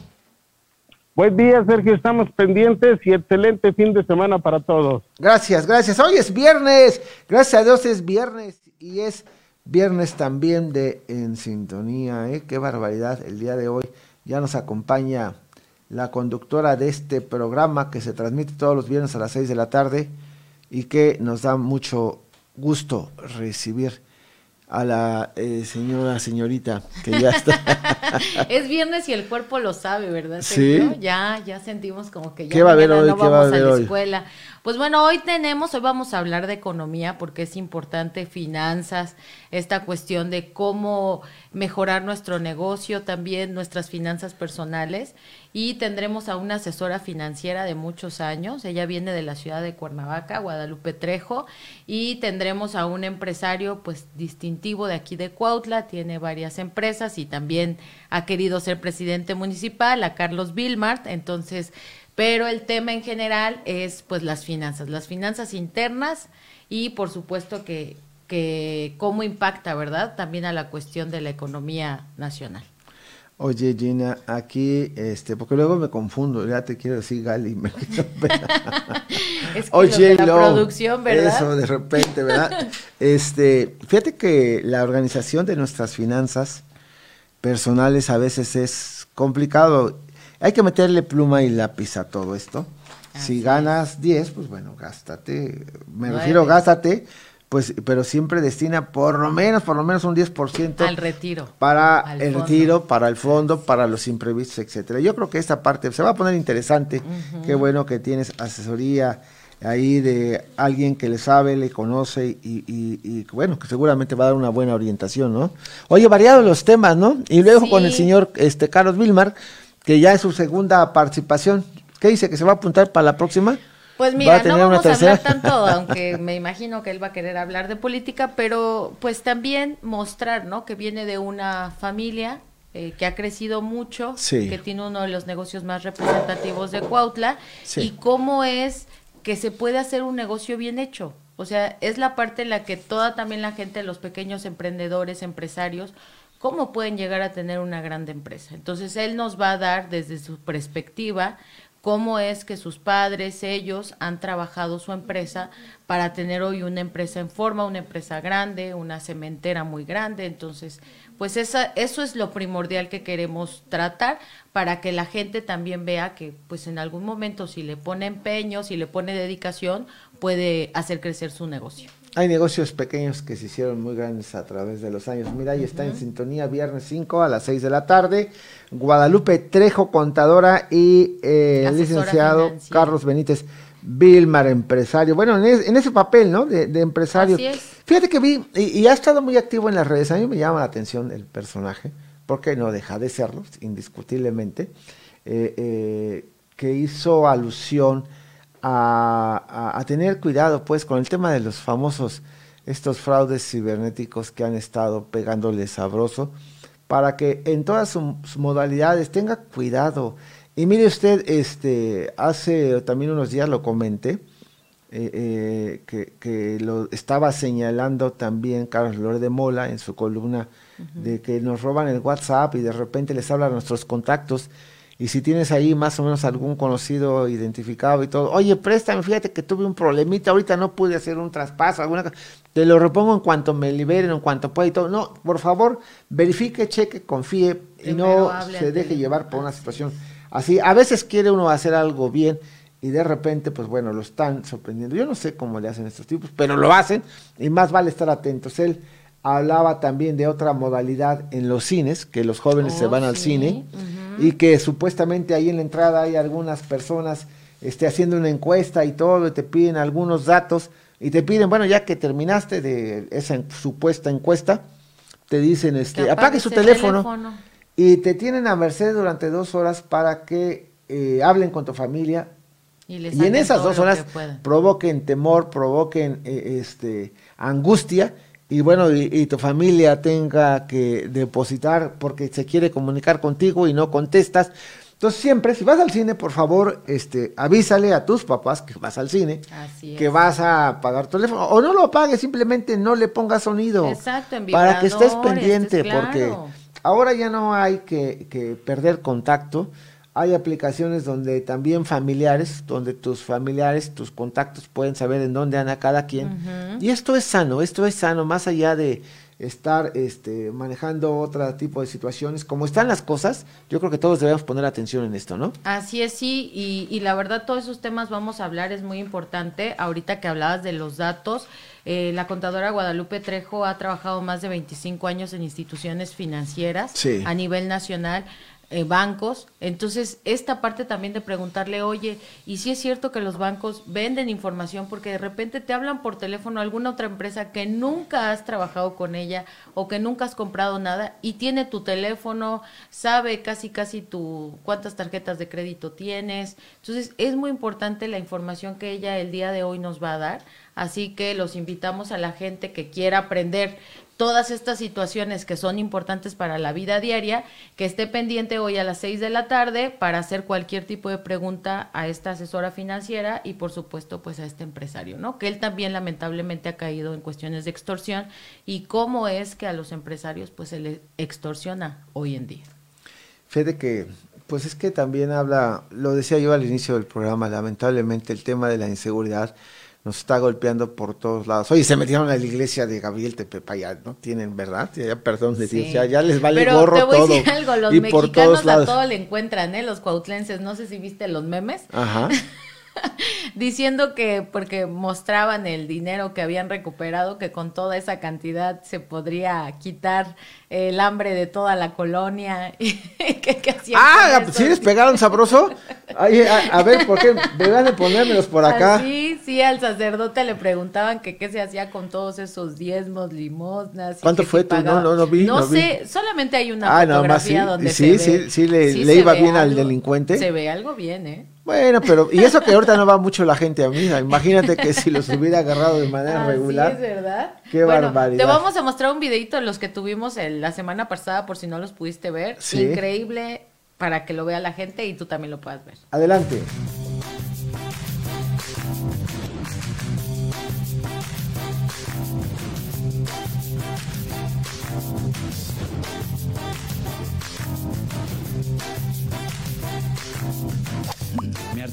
Buen día, Sergio. Estamos pendientes y excelente fin de semana para todos. Gracias, gracias. Hoy es viernes. Gracias a Dios es viernes y es viernes también de En Sintonía. ¿eh? Qué barbaridad. El día de hoy ya nos acompaña la conductora de este programa que se transmite todos los viernes a las 6 de la tarde y que nos da mucho gusto recibir a la eh, señora, señorita, que ya está. es viernes y el cuerpo lo sabe, ¿verdad? Sí. Ya, ya sentimos como que ya ¿Qué va a haber hoy? no vamos a, la escuela. Pues bueno, hoy tenemos, hoy vamos a hablar de economía porque es importante finanzas, esta cuestión de cómo mejorar nuestro negocio, también nuestras finanzas personales. Y tendremos a una asesora financiera de muchos años, ella viene de la ciudad de Cuernavaca, Guadalupe Trejo. Y tendremos a un empresario pues distintivo de aquí de Cuautla, tiene varias empresas y también ha querido ser presidente municipal, a Carlos Vilmart, entonces pero el tema en general es pues las finanzas, las finanzas internas y por supuesto que, que cómo impacta, ¿verdad? También a la cuestión de la economía nacional. Oye, Gina, aquí, este, porque luego me confundo, ya te quiero decir Gali, me es que Oye, la producción, ¿verdad? Eso, de repente, ¿verdad? este, fíjate que la organización de nuestras finanzas personales a veces es complicado hay que meterle pluma y lápiz a todo esto. si ganas 10, pues bueno, gástate, me refiero, gástate, pues, pero siempre destina por lo menos, por lo menos un 10% al retiro. Para el retiro, para el fondo, para los imprevistos, etcétera. Yo creo que esta parte se va a poner interesante. Qué bueno que tienes asesoría ahí de alguien que le sabe, le conoce y, y, bueno, que seguramente va a dar una buena orientación, ¿no? Oye, variados los temas, ¿no? Y luego con el señor este Carlos Vilmar, que ya es su segunda participación. ¿Qué dice? ¿Que se va a apuntar para la próxima? Pues mira, no vamos a hablar tanto, aunque me imagino que él va a querer hablar de política, pero pues también mostrar, ¿no? Que viene de una familia eh, que ha crecido mucho, que tiene uno de los negocios más representativos de Cuautla, y cómo es que se puede hacer un negocio bien hecho. O sea, es la parte en la que toda también la gente, los pequeños emprendedores, empresarios, cómo pueden llegar a tener una gran empresa. Entonces, él nos va a dar desde su perspectiva cómo es que sus padres, ellos han trabajado su empresa para tener hoy una empresa en forma, una empresa grande, una cementera muy grande. Entonces, pues esa, eso es lo primordial que queremos tratar para que la gente también vea que pues en algún momento si le pone empeño, si le pone dedicación, puede hacer crecer su negocio. Hay negocios pequeños que se hicieron muy grandes a través de los años. Mira, ahí está en sintonía viernes 5 a las 6 de la tarde. Guadalupe Trejo, contadora, y eh, el licenciado Carlos Benítez Vilmar, empresario. Bueno, en, ese papel, ¿no? De, empresario. Así es. Fíjate que vi, y, ha estado muy activo en las redes. A mí me llama la atención el personaje, porque no deja de serlo, indiscutiblemente, eh, eh, que hizo alusión a, tener cuidado pues con el tema de los famosos, estos fraudes cibernéticos que han estado pegándole sabroso, para que en todas sus modalidades tenga cuidado. Y mire usted, este, hace también unos días lo comenté, eh, eh, que, que, lo estaba señalando también Carlos Lore de Mola en su columna, de que nos roban el WhatsApp y de repente les hablan a nuestros contactos y si tienes ahí más o menos algún conocido identificado y todo, oye, préstame, fíjate que tuve un problemita, ahorita no pude hacer un traspaso, alguna cosa, te lo repongo en cuanto me liberen, en cuanto pueda y todo. No, por favor, verifique, cheque, confíe y no se deje llevar por una situación así. A veces quiere uno hacer algo bien y de repente, pues bueno, lo están sorprendiendo. Yo no sé cómo le hacen estos tipos, pero lo hacen y más vale estar atentos. Él hablaba también de otra modalidad en los cines, que los jóvenes se oh, van al cine y que supuestamente ahí en la entrada hay algunas personas este, haciendo una encuesta y todo, y te piden algunos datos, y te piden, bueno, ya que terminaste de esa supuesta encuesta, te dicen, este, apague su teléfono, y te tienen a merced durante dos horas para que eh, hablen con tu familia, y, en esas dos horas provoquen temor, provoquen eh, este, angustia, y bueno, y, tu familia tenga que depositar porque se quiere comunicar contigo y no contestas. Entonces siempre, si vas al cine, por favor, este, avísale a tus papás que vas al cine, que vas a pagar tu teléfono, o no lo apagues, simplemente no le pongas sonido. Exacto, en Para que estés pendiente, porque ahora ya no hay que, que perder contacto hay aplicaciones donde también familiares, donde tus familiares, tus contactos pueden saber en dónde anda cada quien. Y esto es sano, esto es sano, más allá de estar este, manejando otro tipo de situaciones. Como están las cosas, yo creo que todos debemos poner atención en esto, ¿no? Así es, sí, y, y la verdad todos esos temas vamos a hablar, es muy importante. Ahorita que hablabas de los datos, eh, la contadora Guadalupe Trejo ha trabajado más de 25 años en instituciones financieras a nivel nacional eh, bancos. Entonces, esta parte también de preguntarle, oye, ¿y si es cierto que los bancos venden información porque de repente te hablan por teléfono alguna otra empresa que nunca has trabajado con ella o que nunca has comprado nada y tiene tu teléfono, sabe casi casi tu cuántas tarjetas de crédito tienes? Entonces, es muy importante la información que ella el día de hoy nos va a dar. Así que los invitamos a la gente que quiera aprender todas estas situaciones que son importantes para la vida diaria, que esté pendiente hoy a las 6 de la tarde para hacer cualquier tipo de pregunta a esta asesora financiera y por supuesto pues a este empresario, ¿no? Que él también lamentablemente ha caído en cuestiones de extorsión y cómo es que a los empresarios pues se les extorsiona hoy en día. Fede que pues es que también habla, lo decía yo al inicio del programa, lamentablemente el tema de la inseguridad nos está golpeando por todos lados. Oye, se metieron a la iglesia de Gabriel Tepepaya, ¿no? Tienen, ¿verdad? Ya, perdón de Dios, ya, les vale Pero gorro te voy todo. A decir algo, los mexicanos a todo le encuentran, ¿eh? Los cuautlenses, no sé si viste los memes. Ajá. diciendo que porque mostraban el dinero que habían recuperado, que con toda esa cantidad se podría quitar el hambre de toda la colonia. ah, ¿sí les pegaron sabroso? a, ver, ¿por qué? Deberían de ponérmelos por acá. Sí, sí, al sacerdote le preguntaban que qué se hacía con todos esos diezmos, limosnas. ¿Cuánto fue tú? No, no, no vi. No, sé, solamente hay una ah, fotografía donde sí, se sí, sí, le, le iba bien al delincuente. Se ve algo bien, ¿eh? Bueno, pero, y eso que ahorita no va mucho la gente a misa. Imagínate que si los hubiera agarrado de manera ah, regular. Sí, es verdad. Qué barbaridad. Te vamos a mostrar un videito de los que tuvimos la semana pasada, por si no los pudiste ver. Increíble para que lo vea la gente y tú también lo puedas ver. Adelante.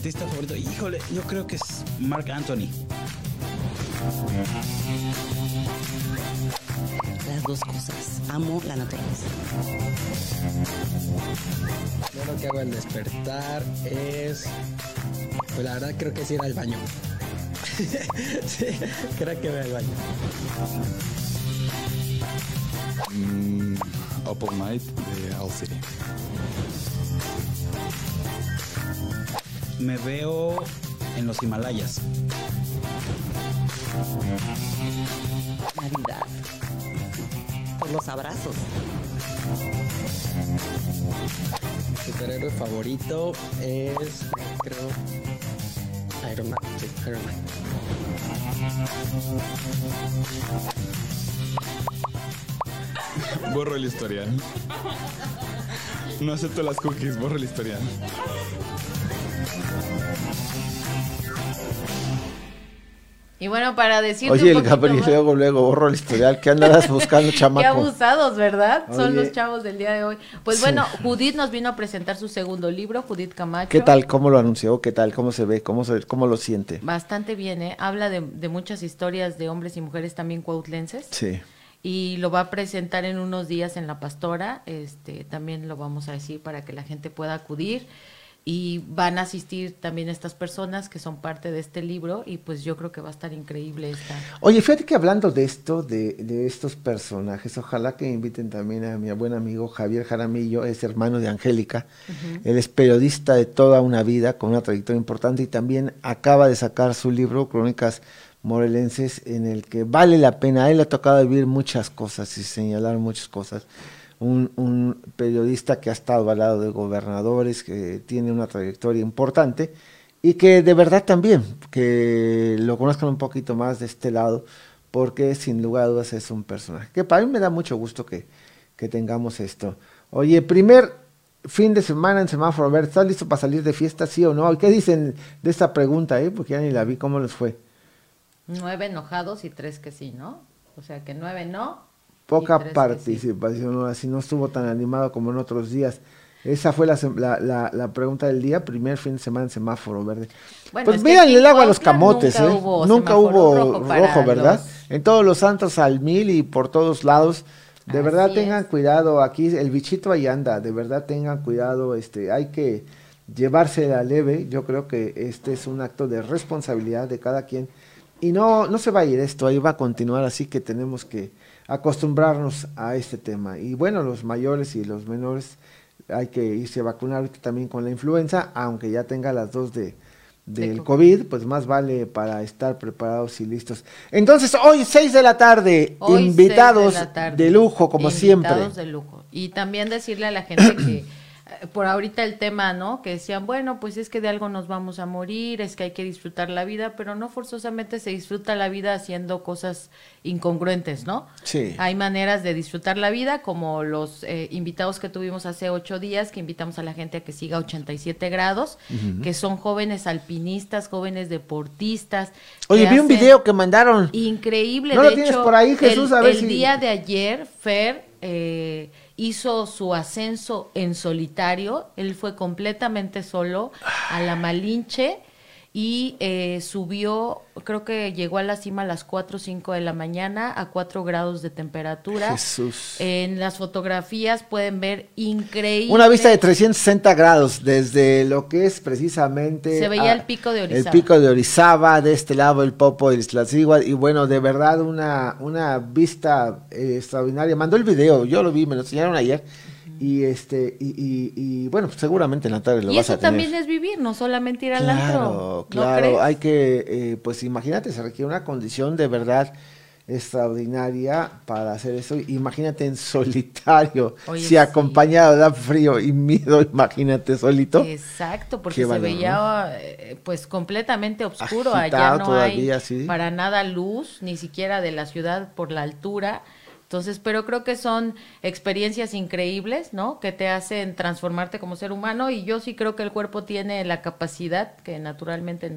Artista favorito, híjole, yo creo que es Mark Anthony. Las dos cosas. Amo la naturaleza. Yo lo que hago al despertar es. Pues la verdad creo que es ir al baño. sí, creo que voy al baño. Mm, Up All Night de All City. Me veo en los Himalayas. Navidad. Por los abrazos. Mi superhéroe favorito es, creo, Iron Man. Sí, Iron Man. Borro el historial. No acepto las cookies, borro el historial. Y bueno, para decirte Oye, un el Gabriel más- luego, luego borro el historial. ¿Qué andas buscando, Qué chamaco? abusados, ¿verdad? Son los chavos del día de hoy. Pues Sí. bueno, Judith nos vino a presentar su segundo libro, Judith Camacho. ¿Qué tal? ¿Cómo lo anunció? ¿Qué tal? ¿Cómo se ve? ¿Cómo, se, cómo lo siente? Bastante bien, ¿eh? Habla de, de muchas historias de hombres y mujeres también cuautlenses. Sí. Y lo va a presentar en unos días en La Pastora. Este, también lo vamos a decir para que la gente pueda acudir. Y van a asistir también estas personas que son parte de este libro. Y pues yo creo que va a estar increíble esta. Oye, fíjate que hablando de esto, de, de estos personajes, ojalá que inviten también a mi buen amigo Javier Jaramillo, es hermano de Angélica. Él es periodista de toda una vida, con una trayectoria importante y también acaba de sacar su libro, Crónicas Morelenses, en el que vale la pena. A él le ha tocado vivir muchas cosas y señalar muchas cosas. Un, periodista que ha estado al lado de gobernadores, que tiene una trayectoria importante y que de verdad también, que lo conozcan un poquito más de este lado, porque sin lugar a dudas es un personaje. Que para mí me da mucho gusto que, que tengamos esto. Oye, primer fin de semana en semáforo verde, ¿estás listo para salir de fiesta, sí o no? ¿Y ¿Qué dicen de esta pregunta, eh? Porque ya ni la vi, ¿cómo les fue? Nueve enojados y tres que sí, ¿no? O sea que nueve no. Poca participación, ¿no? así no estuvo tan animado como en otros días. Esa fue la, la, la, la pregunta del día, primer fin de semana en semáforo verde. Bueno, pues aquí el agua a los camotes, nunca ¿eh? hubo nunca hubo rojo ¿verdad? los- En todos los santos al mil y por todos lados. De verdad tengan cuidado, aquí el bichito ahí anda, de verdad tengan cuidado, este, hay que llevársela leve, yo creo que este es un acto de responsabilidad de cada quien y no, no se va a ir esto, ahí va a continuar, así que tenemos que acostumbrarnos a este tema. Y bueno, los mayores y los menores hay que irse a vacunar ahorita también con la influenza, aunque ya tenga las dos de del COVID, pues más vale para estar preparados y listos. Entonces, hoy 6 de la tarde, Hoy, invitados de, la tarde. de lujo, como siempre. Invitados de lujo. Y también decirle a la gente que por ahorita el tema, ¿no? Que decían, bueno, pues es que de algo nos vamos a morir, es que hay que disfrutar la vida, pero no forzosamente se disfruta la vida haciendo cosas incongruentes, ¿no? Sí. Hay maneras de disfrutar la vida, como los eh, invitados que tuvimos hace ocho días, que invitamos a la gente a que siga 87 grados, Ujú. que son jóvenes alpinistas, jóvenes deportistas. Oye, vi un video que mandaron. Increíble. ¿No de lo tienes por ahí, Jesús? El, A ver el si- día de ayer, Fer eh, hizo su ascenso en solitario. Él fue completamente solo a la Malinche y eh, subió, creo que llegó a la cima a las 4 o 5 de la mañana a 4 grados de temperatura. Jesús. En las fotografías pueden ver increíble. Una vista de 360 grados desde lo que es precisamente Se veía a- el pico de el Orizaba. pico de Orizaba, de este lado el Popo del Iztaccíhuatl, y bueno, de verdad una, una vista eh, extraordinaria. Mandó el video, yo lo vi, me lo enseñaron ayer, y este y, y- y, bueno, pues seguramente en la tarde lo y vas eso a tener. también es vivir, no solamente ir al Claro, antro. ¿no claro, crees? hay que, eh, pues imagínate, se requiere una condición de verdad extraordinaria para hacer eso. Imagínate en solitario, Oye, si sí. acompañado da frío y miedo, imagínate solito. Exacto, porque se valor, veía eh, pues completamente oscuro, allá no todavía, hay sí. para nada luz, ni siquiera de la ciudad por la altura. Entonces, pero creo que son experiencias increíbles, ¿no? Que te hacen transformarte como ser humano y yo sí creo que el cuerpo tiene la capacidad que naturalmente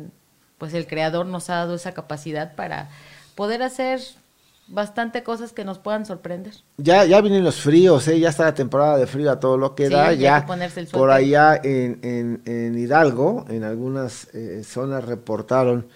pues el creador nos ha dado esa capacidad para poder hacer bastante cosas que nos puedan sorprender. Ya, ya vienen los fríos, ¿eh? ya está la temporada de frío a todo lo que Sí, da. hay Ya que ponerse el por allá en, en, en Hidalgo, en algunas eh, zonas reportaron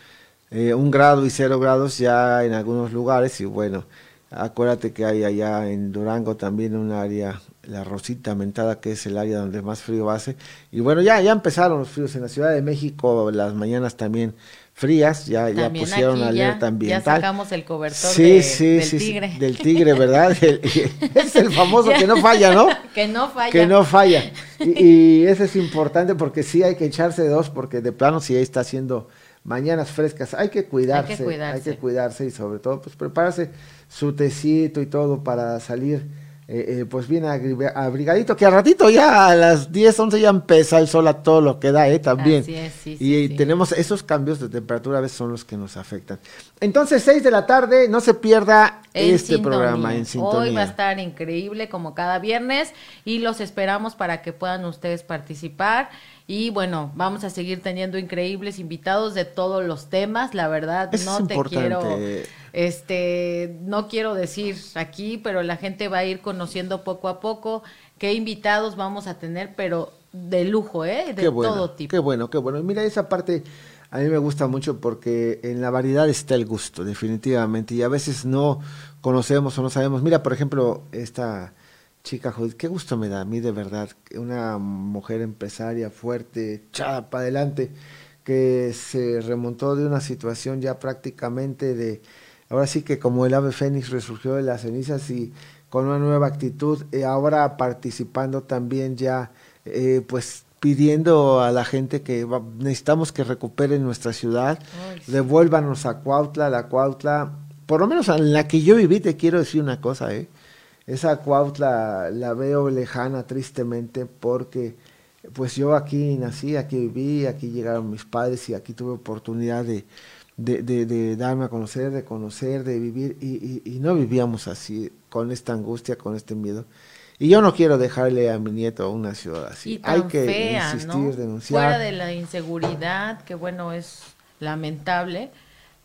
eh, un grado y cero grados ya en algunos lugares. Y bueno, acuérdate que hay allá en Durango también un área, la Rosita Mentada, que es el área donde más frío hace. Y bueno, ya, ya empezaron los fríos en la Ciudad de México, las mañanas también frías, ya, ya pusieron aquí ya- alerta ya ambiental. sacamos el cobertor Sí, de- sí, del sí, sí, tigre. del tigre, ¿verdad? El- es el famoso que no falla, ¿no? que no falla. Que no falla. Y, y eso es importante porque sí hay que echarse dos, porque de plano ahí está haciendo mañanas frescas, hay que cuidarse, hay que cuidarse. cuidarse, y sobre todo pues prepararse su tecito y todo para salir eh, eh, pues bien abrigadito, que al ratito ya a las 10, 11 ya empieza el sol a todo lo que da, ¿eh? También. Así es, sí, y sí, sí. tenemos esos cambios de temperatura a veces son los que nos afectan. Entonces, 6 de la tarde, no se pierda En este sintonía. programa en sintonía. Hoy va a estar increíble como cada viernes y los esperamos para que puedan ustedes participar. Y bueno, vamos a seguir teniendo increíbles invitados de todos los temas. La verdad, no te importante. quiero, este, no quiero decir aquí, pero la gente va a ir conociendo poco a poco qué invitados vamos a tener, pero de lujo, ¿eh? De bueno, todo tipo. Qué bueno, qué bueno. Mira, esa parte a mí me gusta mucho porque en la variedad está el gusto, definitivamente. Y a veces no conocemos o no sabemos. Mira, por ejemplo, esta chica, Judith, qué gusto me da a mí de verdad. que Una mujer empresaria fuerte, echada para adelante, que se remontó de una situación ya prácticamente de, ahora sí que como el ave fénix resurgió de las cenizas y con una nueva actitud, eh, ahora participando también ya, eh, pues pidiendo a la gente que va- necesitamos que recuperen nuestra ciudad, devuélvanos a Cuautla, la Cuautla, por lo menos en la que yo viví, te quiero decir una cosa, ¿eh? Esa Cuautla la veo lejana tristemente porque pues yo aquí nací, aquí viví, aquí llegaron mis padres y aquí tuve oportunidad de, de, de- de darme a conocer, de conocer, de vivir y, y- y no vivíamos así, con esta angustia, con este miedo. Y yo no quiero dejarle a mi nieto una ciudad así. y tan Hay que fea, insistir, ¿no? denunciar. Fuera de la inseguridad, que bueno, es lamentable,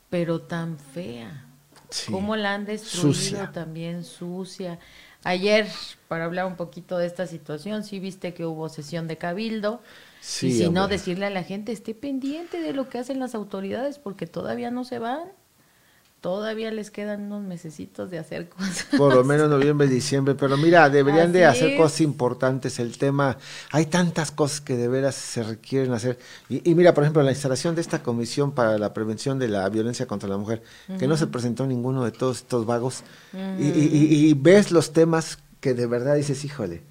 pero tan fea. Sí. Cómo la han destruido Sucia. también sucia. Ayer, para hablar un poquito de esta situación, sí viste que hubo sesión de cabildo. Sí, y si no, decirle a la gente, esté pendiente de lo que hacen las autoridades, porque todavía no se van. Todavía les quedan unos mesecitos de hacer cosas. Por lo menos noviembre, diciembre. Pero mira, deberían de hacer es. cosas importantes. El tema, hay tantas cosas que de veras se requieren hacer. Y, y mira, por ejemplo, la instalación de esta comisión para la prevención de la violencia contra la mujer, que no se presentó ninguno de todos estos vagos. Y- y- y ves los temas que de verdad dices, híjole,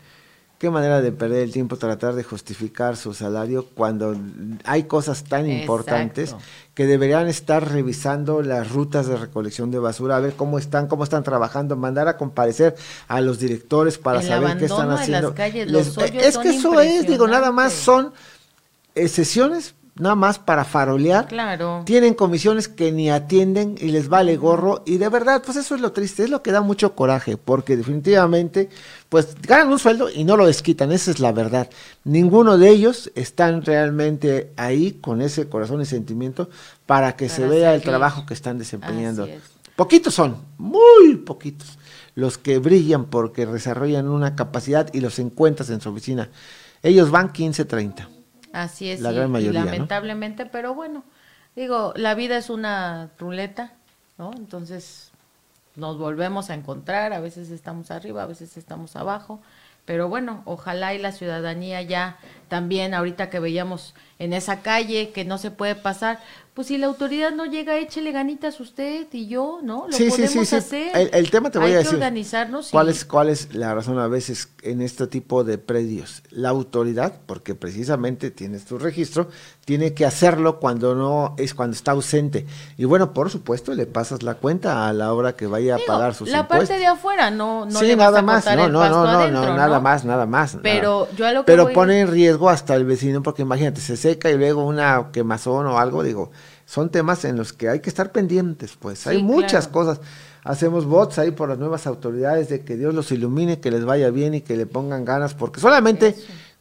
qué manera de perder el tiempo tratar de justificar su salario cuando hay cosas tan importantes que deberían estar revisando las rutas de recolección de basura, a ver cómo están, cómo están trabajando, mandar a comparecer a los directores para El saber qué están haciendo. las calles, los Les- hoyos es que eso es, digo, nada más son eh, sesiones nada más para farolear. Claro. Tienen comisiones que ni atienden y les vale gorro y de verdad, pues eso es lo triste, es lo que da mucho coraje, porque definitivamente, pues ganan un sueldo y no lo desquitan, esa es la verdad. Ninguno de ellos están realmente ahí con ese corazón y sentimiento para que se vea el trabajo que están desempeñando. Es. Poquitos son, muy poquitos, los que brillan porque desarrollan una capacidad y los encuentras en su oficina. Ellos van 15, 30. Así es, La y- gran y mayoría, ¿no? lamentablemente, pero bueno, digo, la vida es una ruleta, ¿no? Entonces nos volvemos a encontrar, a veces estamos arriba, a veces estamos abajo, pero bueno, ojalá y la ciudadanía ya también, ahorita que veíamos en esa calle que no se puede pasar, pues si la autoridad no llega, échele ganitas usted y yo, ¿no? Lo Sí, podemos sí, sí. hacer. El, el tema te voy Hay a que decir. organizarnos y- ¿Cuál es, ¿Cuál es la razón a veces en este tipo de predios? La autoridad, porque precisamente tienes tu registro, tiene que hacerlo cuando no es cuando está ausente. Y bueno, por supuesto, le pasas la cuenta a la hora que vaya a pagar sus la impuestos. parte de afuera, no, no sí, le vas nada a más, no, no, no, no, adentro, no, nada más, nada más. Pero nada. yo a lo que Pero voy- pone en riesgo hasta el vecino, porque imagínate, se seca y luego una quemazón o algo, digo, son temas en los que hay que estar pendientes, pues. hay muchas claro. cosas. Hacemos votos ahí por las nuevas autoridades de que Dios los ilumine, que les vaya bien y que le pongan ganas, porque solamente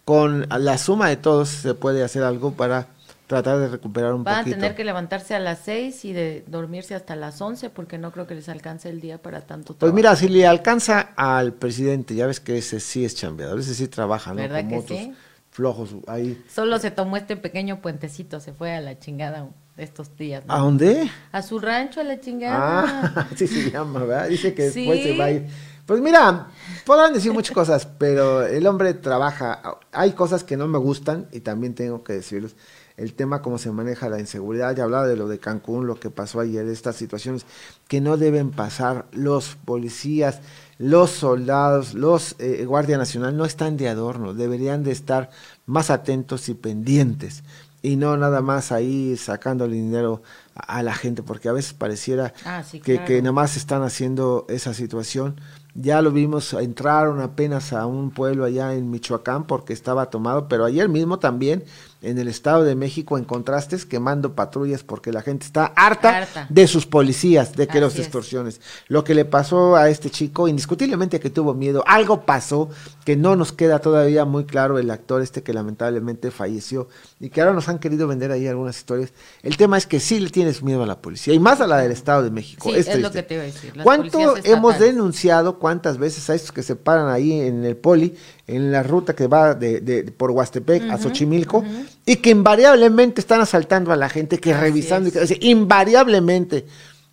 con la suma de todos se puede hacer algo para tratar de recuperar un Van poquito. a tener que levantarse a las 6 y de dormirse hasta las 11 porque no creo que les alcance el día para tanto Pues trabajo. mira, si le alcanza al presidente, ya ves que ese sí es chambeador, ese sí trabaja, ¿no? ¿Verdad Como que otros sí? flojos ahí. Solo se tomó este pequeño puentecito, se fue a la chingada estos días. ¿no? ¿A dónde? A su rancho, a la chingada. Ah, así se llama, ¿verdad? Dice que después Sí. se va a ir. Pues mira, podrán decir muchas cosas, pero el hombre trabaja. Hay cosas que no me gustan y también tengo que decirles. El tema cómo se maneja la inseguridad, ya hablaba de lo de Cancún, lo que pasó ayer, estas situaciones que no deben pasar. Los policías, los soldados, los eh, Guardia Nacional no están de adorno, deberían de estar más atentos y pendientes y no nada más ahí sacándole dinero a, a la gente, porque a veces pareciera Ah, sí, que, claro. que nada más están haciendo esa situación. Ya lo vimos, entraron apenas a un pueblo allá en Michoacán porque estaba tomado, pero ayer mismo también en el Estado de México encontraste quemando patrullas porque la gente está harta, Harta. de sus policías, de que los es. extorsiones. Lo que le pasó a este chico, indiscutiblemente que tuvo miedo, algo pasó que no nos queda todavía muy claro el actor este que lamentablemente falleció y que ahora nos han querido vender ahí algunas historias. El tema es que sí le tienes miedo a la policía y más a la del Estado de México. Sí, es, es lo que te iba a decir. las ¿Cuánto hemos denunciado, cuántas veces a estos que se paran ahí en el poli, en la ruta que va de, de- por Huastepec a Xochimilco, y que invariablemente están asaltando a la gente, que revisando, y que- invariablemente,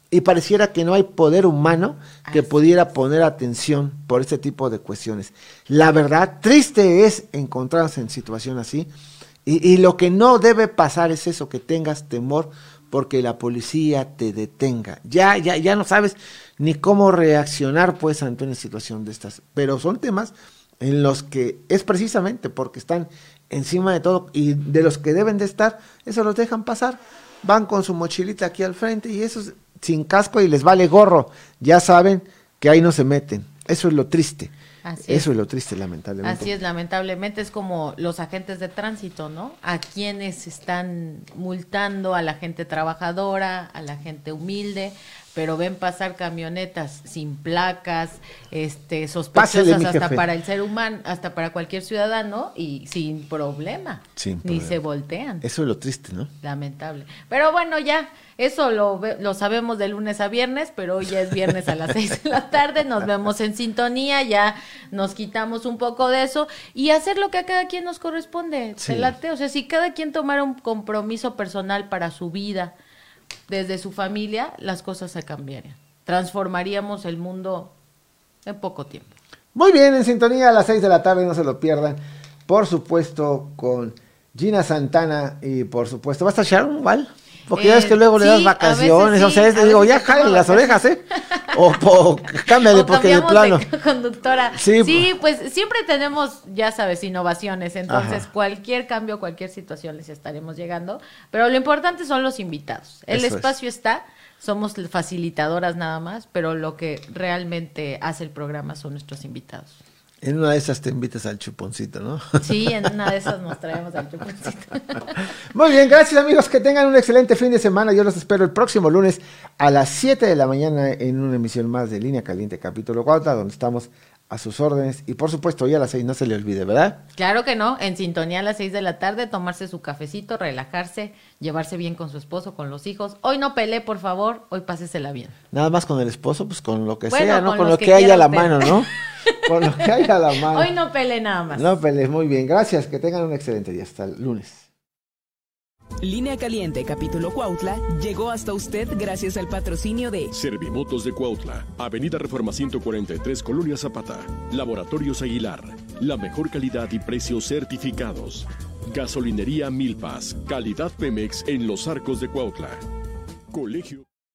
y pareciera que no hay poder humano que pudiera poner atención por este tipo de cuestiones. La verdad, triste es encontrarse en situación así, y, y lo que no debe pasar es eso, que tengas temor porque la policía te detenga. Ya, ya, ya no sabes ni cómo reaccionar pues ante una situación de estas. Pero son temas en los que es precisamente porque están encima de todo y de los que deben de estar, eso los dejan pasar. Van con su mochilita aquí al frente y eso es sin casco y les vale gorro. Ya saben que ahí no se meten. Eso es lo triste. Así eso es. es lo triste, lamentablemente. Así es, lamentablemente es como los agentes de tránsito, ¿no? A quienes están multando a la gente trabajadora, a la gente humilde, pero ven pasar camionetas sin placas, este, sospechosas hasta para el ser humano, hasta para cualquier ciudadano y sin problema, Sin ni problema. se voltean. Eso es lo triste, ¿no? Lamentable. Pero bueno, ya, eso lo, lo sabemos de lunes a viernes, pero hoy ya es viernes a las seis de la tarde, nos vemos en sintonía, ya nos quitamos un poco de eso y hacer lo que a cada quien nos corresponde. Sí. ¿te late? O sea, si cada quien tomara un compromiso personal para su vida, desde su familia, las cosas se cambiarían. Transformaríamos el mundo en poco tiempo. Muy bien, en sintonía a las 6 de la tarde, no se lo pierdan. Por supuesto, con Gina Santana y por supuesto, ¿va a estar Sharon Val? Porque ya Eh, ves que luego le das vacaciones, o sea, es- a digo, ya jale las orejas, ¿eh? O, o cámbiale, O porque de plano. conductora. Sí, Sí, pues siempre tenemos, ya sabes, innovaciones. Entonces, Ajá. cualquier cambio, cualquier situación les estaremos llegando. Pero lo importante son los invitados. El Eso es. espacio está, somos facilitadoras nada más, pero lo que realmente hace el programa son nuestros invitados. En una de esas te invitas al chuponcito, ¿no? Sí, en una de esas nos traemos al chuponcito. Muy bien, gracias amigos, que tengan un excelente fin de semana. Yo los espero el próximo lunes a las 7 de la mañana en una emisión más de Línea Caliente, capítulo 4, donde estamos a sus órdenes. Y por supuesto, hoy a las 6 no se le olvide, ¿verdad? Claro que no, en sintonía a las 6 de la tarde, tomarse su cafecito, relajarse, llevarse bien con su esposo, con los hijos. Hoy no pelee, por favor, hoy pásesela bien. Nada más con el esposo, pues con lo que Bueno, sea, ¿no? con lo que que, haya a la usted. mano, ¿no? con lo que haya a la mano. Hoy no pelee nada más. No, Pele, muy bien. Gracias, que tengan un excelente día. Hasta el lunes. Línea Caliente, capítulo Cuautla, llegó hasta usted gracias al patrocinio de Servimotos de Cuautla, Avenida Reforma 143, Colonia Zapata. Laboratorios Aguilar, la mejor calidad y precios certificados. Gasolinería Milpas, calidad Pemex en los arcos de Cuautla. Colegio.